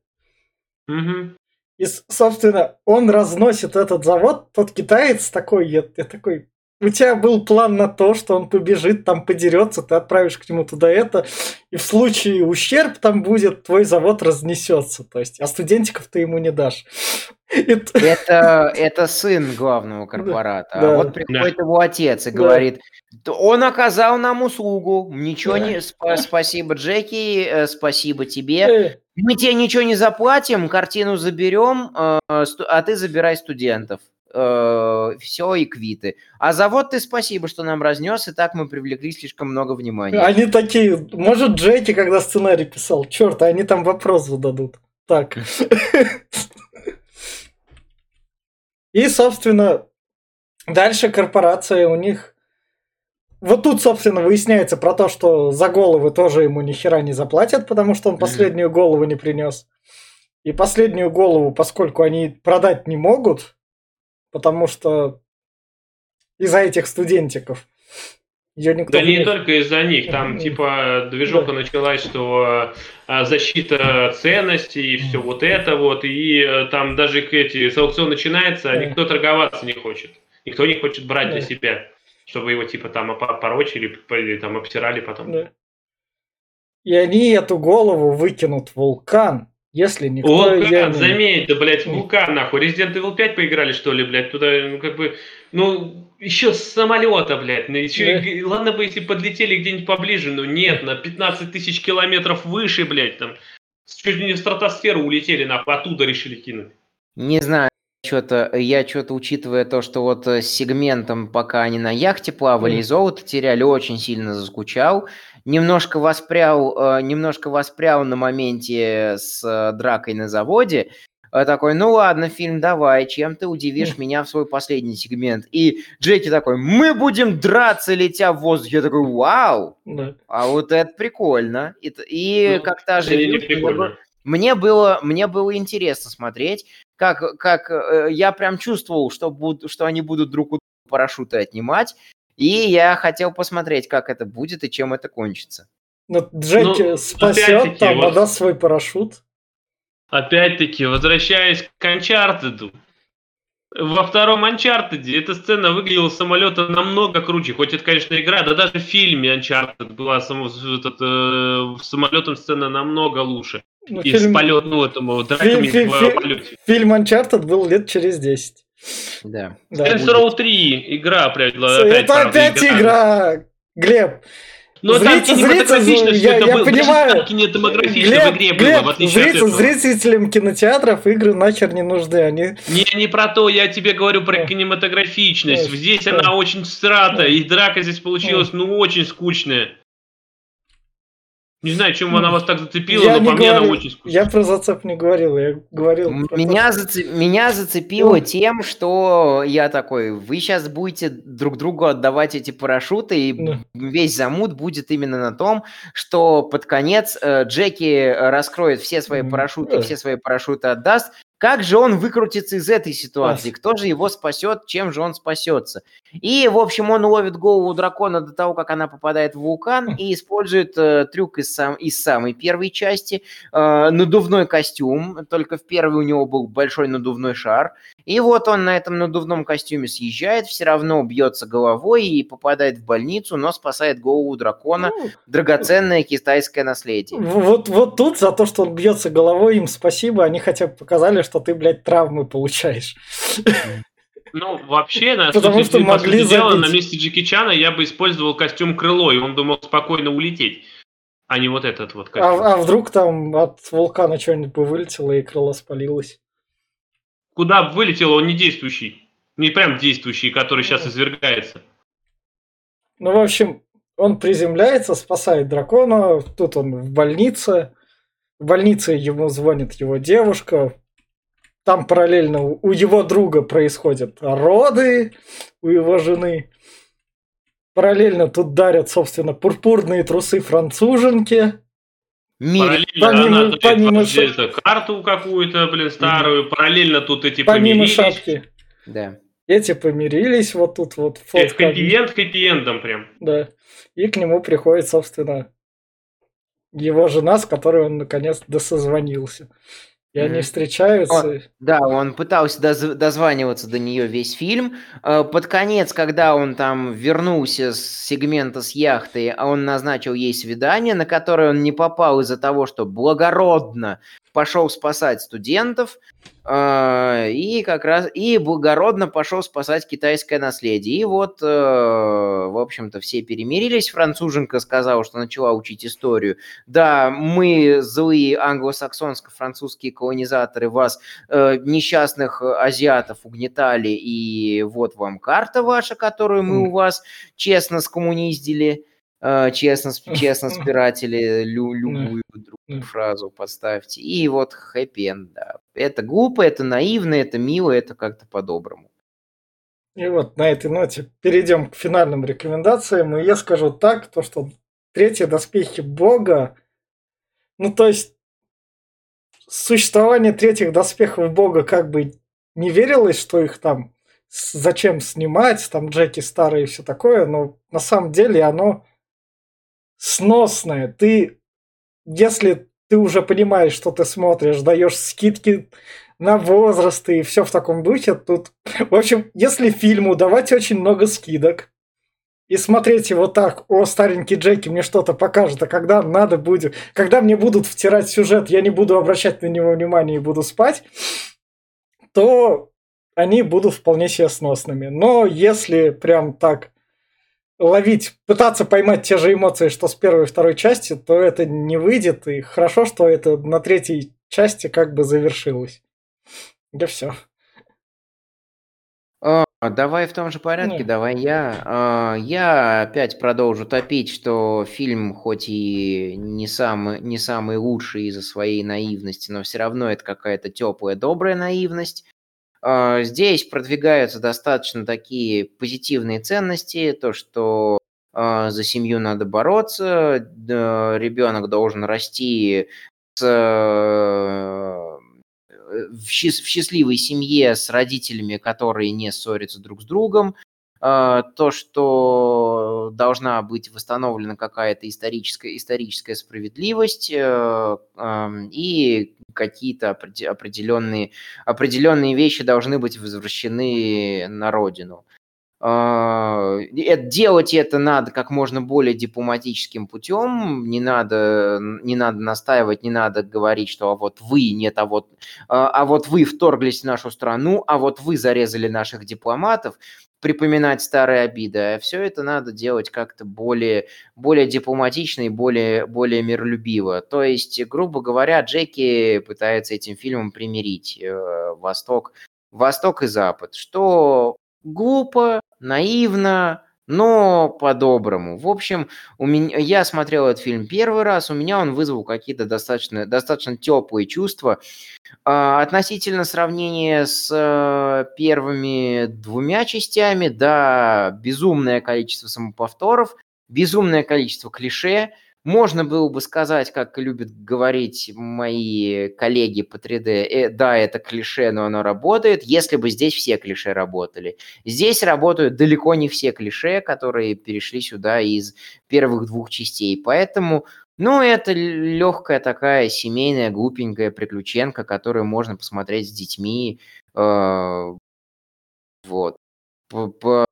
Мгм. И, собственно, он разносит этот завод, тот китаец такой, я, я такой, у тебя был план на то, что он побежит, там подерется, ты отправишь к нему туда это, и в случае ущерб там будет, твой завод разнесется, то есть, а студентиков ты ему не дашь. Это, это сын главного корпората. Да. А вот приходит его отец и Да. говорит, «Да он оказал нам услугу. Ничего Да. не... спа- Спасибо, Джеки, э, спасибо тебе. э, Мы тебе ничего не заплатим, картину заберем, э, а ты забирай студентов. Все и квиты. А завод ты спасибо, что нам разнес, и так мы привлекли слишком много внимания. Они такие, может, Джеки, когда сценарий писал, черт, они там вопрос зададут. Так. И, собственно, дальше корпорация у них... Вот тут, собственно, выясняется про то, что за головы тоже ему ни хера не заплатят, потому что он последнюю голову не принес. И последнюю голову, поскольку они продать не могут, потому что из-за этих студентиков ее никто Да не не- только из-за них, там типа движуха началась, что а, защита ценностей и все вот это вот, и э, там даже эти, с аукцион начинается, а Да. никто торговаться не хочет. Никто не хочет брать для Да. себя, чтобы его типа там опо- порочили или там обтирали потом. Да. И они эту голову выкинут в вулкан, если никто Вулкан, не- заметь, да, блядь, вулкан, нахуй. Resident Evil 5 поиграли, что ли, блядь, туда, ну, как бы, ну, еще с самолета, блядь, ну, еще, Да. и- ладно бы, если подлетели где-нибудь поближе, но нет, на 15 тысяч километров выше, блядь, там, чуть ли не в стратосферу улетели, нахуй, оттуда решили кинуть. Не знаю, что-то я что-то, учитывая то, что вот э, с сегментом, пока они на яхте плавали Мгм. и золото теряли, очень сильно заскучал. Немножко воспрял, э, немножко воспрял на моменте с э, дракой на заводе. Э, Такой, ну ладно, фильм, давай, чем ты удивишь меня в свой последний сегмент. И Джеки такой, мы будем драться, летя в воздух. Я такой, вау, Да. а вот это прикольно. И, и Ну, как та же мне было, мне было интересно смотреть, как, как я прям чувствовал, что, буд- что они будут друг у друга парашюты отнимать, и я хотел посмотреть, как это будет и чем это кончится. Но Джеки Ну, спасет, там вот- отдаст свой парашют. Опять-таки, возвращаясь к Uncharted, во втором Uncharted эта сцена выглядела с самолета намного круче. Хоть это, конечно, игра, да даже в фильме Uncharted была само, этот, э, самолетом сцена намного лучше. Ну, И фильм, с полет, ну, этому драками фильм- в фильм- полете. фильм Uncharted был лет через 10. Да. Да. Saints Row 3 игра, опять, Это опять, правда, опять игра, Глеб. Но там Зритель- кинематографично зритель, все я- это я было. Даже понимаю. там кинематографично Глеб, в игре было, Глеб, в отличие зритель- от этого. зрителям кинотеатров игры нахер не нужны. Они Не, не про то, я тебе говорю про Да. кинематографичность. Да, Здесь да. она очень страта, Да. и драка здесь получилась, ну, очень скучная. Не знаю, чем она вас так зацепила, Я но по мне она говорю- очень скучная. Я про зацеп не говорил, я говорил. то, Меня, что- заце- меня зацепило Ну. тем, что я такой, вы сейчас будете друг другу отдавать эти парашюты, и Ну. весь замут будет именно на том, что под конец э, Джеки раскроет все свои парашюты, да. все свои парашюты отдаст. Как же он выкрутится из этой ситуации? Кто же его спасет? Чем же он спасется? И, в общем, он ловит голову дракона до того, как она попадает в вулкан, и использует э, трюк из, сам- из самой первой части. э, надувной костюм, только в первой у него был большой надувной шар. И вот он на этом надувном костюме съезжает, все равно бьется головой и попадает в больницу, но спасает голову дракона. Ну, Драгоценное китайское наследие. Вот, вот тут за то, что он бьется головой, им спасибо. Они хотя бы показали, что ты, блядь, травмы получаешь. Ну, вообще, на Потому что могли дела, на месте Джеки Чана я бы использовал костюм крыло, и он бы мог спокойно улететь. А не вот этот вот костюм. А, а вдруг там от вулкана что-нибудь бы вылетело и крыло спалилось? Куда бы вылетел, он не действующий. Не прям действующий, который сейчас Ну. извергается. Ну, в общем, он приземляется, спасает дракона. Тут он в больнице. В больнице ему звонит его девушка. Там параллельно у его друга происходят роды у его жены. Параллельно тут дарят, собственно, пурпурные трусы француженке. Мир. Параллельно помимо- она дает помимо карту какую-то, блин, старую. Параллельно тут эти Помимо помирились. шапки. Да. Эти помирились, вот тут вот Э, фотка. Хэппи-энд хэппи-эндом прям. Да. И к нему приходит, собственно, его жена, с которой он наконец досозвонился. И они встречаются. Да, он пытался доз- дозваниваться до нее весь фильм. Э, Под конец, когда он там вернулся с сегмента с яхты, а он назначил ей свидание, на которое он не попал из-за того, что благородно пошел спасать студентов, и как раз и благородно пошел спасать китайское наследие. И вот, э, в общем-то, все перемирились. Француженка сказала, что начала учить историю. Да, мы злые англосаксонско-французские колонизаторы вас э, несчастных азиатов угнетали, и вот вам карта ваша, которую мы у вас честно скоммуниздили, честно, сп- [LAUGHS] честно спиратели, лю- любую другую фразу поставьте. И вот хэппи да. Это глупо, это наивно, это мило, это как-то по-доброму. И вот на этой ноте перейдем к финальным рекомендациям. И я скажу так, то что третьи доспехи Бога, ну то есть существование третьих доспехов Бога как бы не верилось, что их там зачем снимать, там Джеки старые и все такое, но на самом деле оно сносное. Ты, если ты уже понимаешь, что ты смотришь, даешь скидки на возрасты и все в таком духе, тут в общем, если фильму давать очень много скидок и смотреть его так, о, старенький Джеки мне что-то покажет, а когда надо будет, когда мне будут втирать сюжет, я не буду обращать на него внимания и буду спать, то они будут вполне себе сносными. Но если прям так ловить, пытаться поймать те же эмоции, что с первой и второй части, то это не выйдет. И хорошо, что это на третьей части как бы завершилось. Да все. А, Давай в том же порядке, Ну. давай я. А, Я опять продолжу топить, что фильм хоть и не самый, не самый лучший из-за своей наивности, но все равно это какая-то теплая, добрая наивность. А, Здесь продвигаются достаточно такие позитивные ценности, то, что а, за семью надо бороться, ребенок должен расти с э, в счаст- в счастливой семье с родителями, которые не ссорятся друг с другом, то, что должна быть восстановлена какая-то историческая, историческая справедливость э, и какие-то опреде- определенные, определенные вещи должны быть возвращены на родину. А, делать это надо как можно более дипломатическим путем, не надо, не надо настаивать, не надо говорить, что а вот вы, нет, а вот, а, а вот вы вторглись в нашу страну, а вот вы зарезали наших дипломатов, припоминать старые обиды, а все это надо делать как-то более, более дипломатично и более, более миролюбиво. То есть, грубо говоря, Джеки пытается этим фильмом примирить э, Восток, Восток и Запад, что глупо, наивно, но по-доброму. В общем, у меня, я смотрел этот фильм первый раз, у меня он вызвал какие-то достаточно, достаточно теплые чувства. А, относительно сравнения с э, первыми двумя частями, да, безумное количество самоповторов, безумное количество клише – можно было бы сказать, как любят говорить мои коллеги по 3D, э, да, это клише, но оно работает, если бы здесь все клише работали. Здесь работают далеко не все клише, которые перешли сюда из первых двух частей. Поэтому, ну, это легкая такая семейная, глупенькая приключенка, которую можно посмотреть с детьми. Э, вот. А,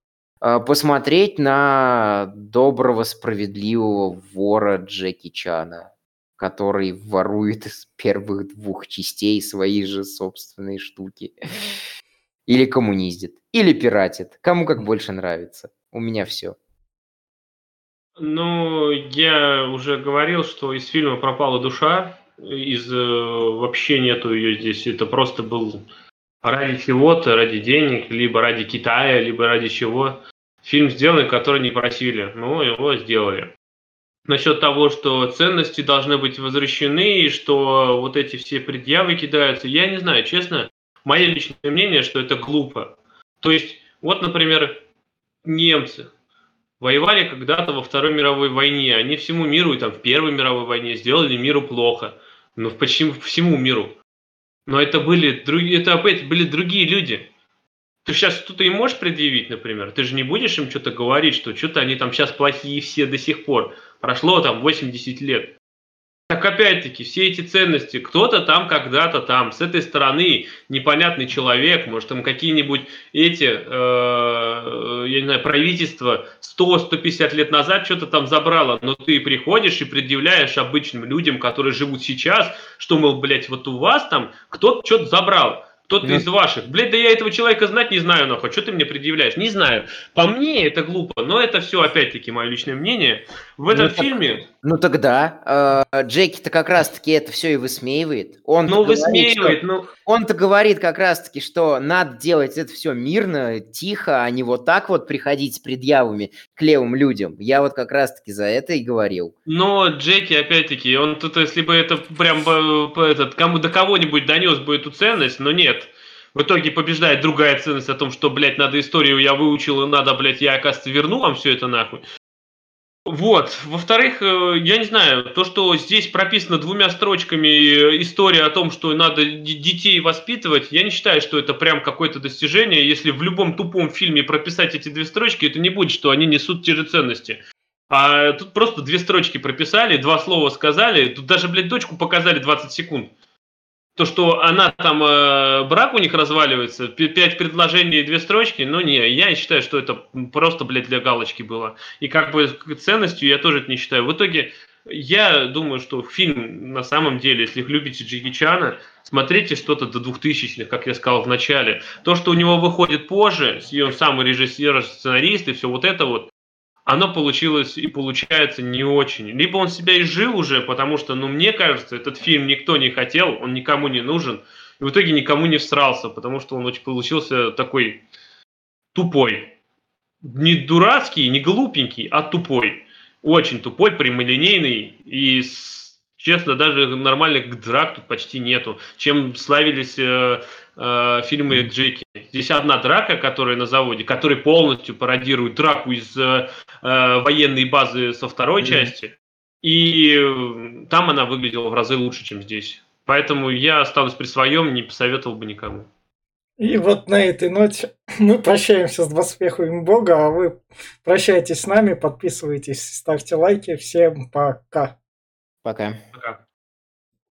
посмотреть на доброго, справедливого вора Джеки Чана, который ворует из первых двух частей свои же собственные штуки. [LAUGHS] Или коммуниздит, или пиратит. Кому как больше нравится. У меня все. Ну, я уже говорил, что из фильма пропала душа, из э, вообще нету ее здесь. Это просто был ради чего-то, ради денег, либо ради Китая, либо ради чего. Фильм сделали, который не просили, но его сделали. Насчет того, что ценности должны быть возвращены, и что вот эти все предъявы кидаются, я не знаю, честно, мое личное мнение, что это глупо. То есть, вот, например, немцы воевали когда-то во Второй мировой войне, они всему миру, и там в Первой мировой войне сделали миру плохо, но почему всему миру. Но это были другие, это опять были другие люди. Ты сейчас что-то им можешь предъявить, например? Ты же не будешь им что-то говорить, что что-то они там сейчас плохие все до сих пор. Прошло там 80 лет. Так опять-таки, все эти ценности, кто-то там когда-то там, с этой стороны непонятный человек, может там какие-нибудь эти, э, я не знаю, правительства 100-150 лет назад что-то там забрало, но ты приходишь и предъявляешь обычным людям, которые живут сейчас, что, мол, блядь, вот у вас там кто-то что-то забрал. Кто-то из ваших. Блядь, да я этого человека знать не знаю, нахуй. Что ты мне предъявляешь? Не знаю. По мне это глупо, но это все, опять-таки, мое личное мнение. В этом ну, фильме... Так, ну тогда э, Джеки-то как раз-таки это все и высмеивает. Он ну, высмеивает, что... ну... Он-то говорит как раз-таки, что надо делать это все мирно, тихо, а не вот так вот приходить с предъявами к левым людям. Я вот как раз-таки за это и говорил. Но Джеки, опять-таки, он тут, если бы это прям этот, кому до кого-нибудь донес бы эту ценность, но нет. В итоге побеждает другая ценность о том, что, блядь, надо историю я выучил, и надо, блядь, я, оказывается, верну вам все это нахуй. Вот. Во-вторых, э, я не знаю, то, что здесь прописано двумя строчками э, история о том, что надо детей воспитывать, я не считаю, что это прям какое-то достижение. Если в любом тупом фильме прописать эти две строчки, это не будет, что они несут те же ценности. А тут просто две строчки прописали, два слова сказали, тут даже, блядь, дочку показали 20 секунд то, что она там, э, брак у них разваливается, пять предложений и две строчки, ну не, я считаю, что это просто, блядь, для галочки было. И как бы ценностью я тоже это не считаю. В итоге я думаю, что фильм на самом деле, если любите Джеки Чана, смотрите что-то до 2000-х, как я сказал в начале. То, что у него выходит позже, и он самый режиссер, сценарист и все вот это вот, оно получилось и получается не очень. Либо он себя изжил уже, потому что, ну, мне кажется, этот фильм никто не хотел, он никому не нужен, и в итоге никому не всрался, потому что он очень получился такой тупой. Не дурацкий, не глупенький, а тупой. Очень тупой, прямолинейный и честно, даже нормальных драк тут почти нету. Чем славились э, э, фильмы Джеки. Здесь одна драка, которая на заводе, который полностью пародирует драку из э, э военной базы со второй mm-hmm. части. И э, там она выглядела в разы лучше, чем здесь. Поэтому я останусь при своем, не посоветовал бы никому. И вот на этой ноте [LAUGHS] мы прощаемся с доспехами Бога, а вы прощайтесь с нами, подписывайтесь, ставьте лайки. Всем пока. Пока. Пока.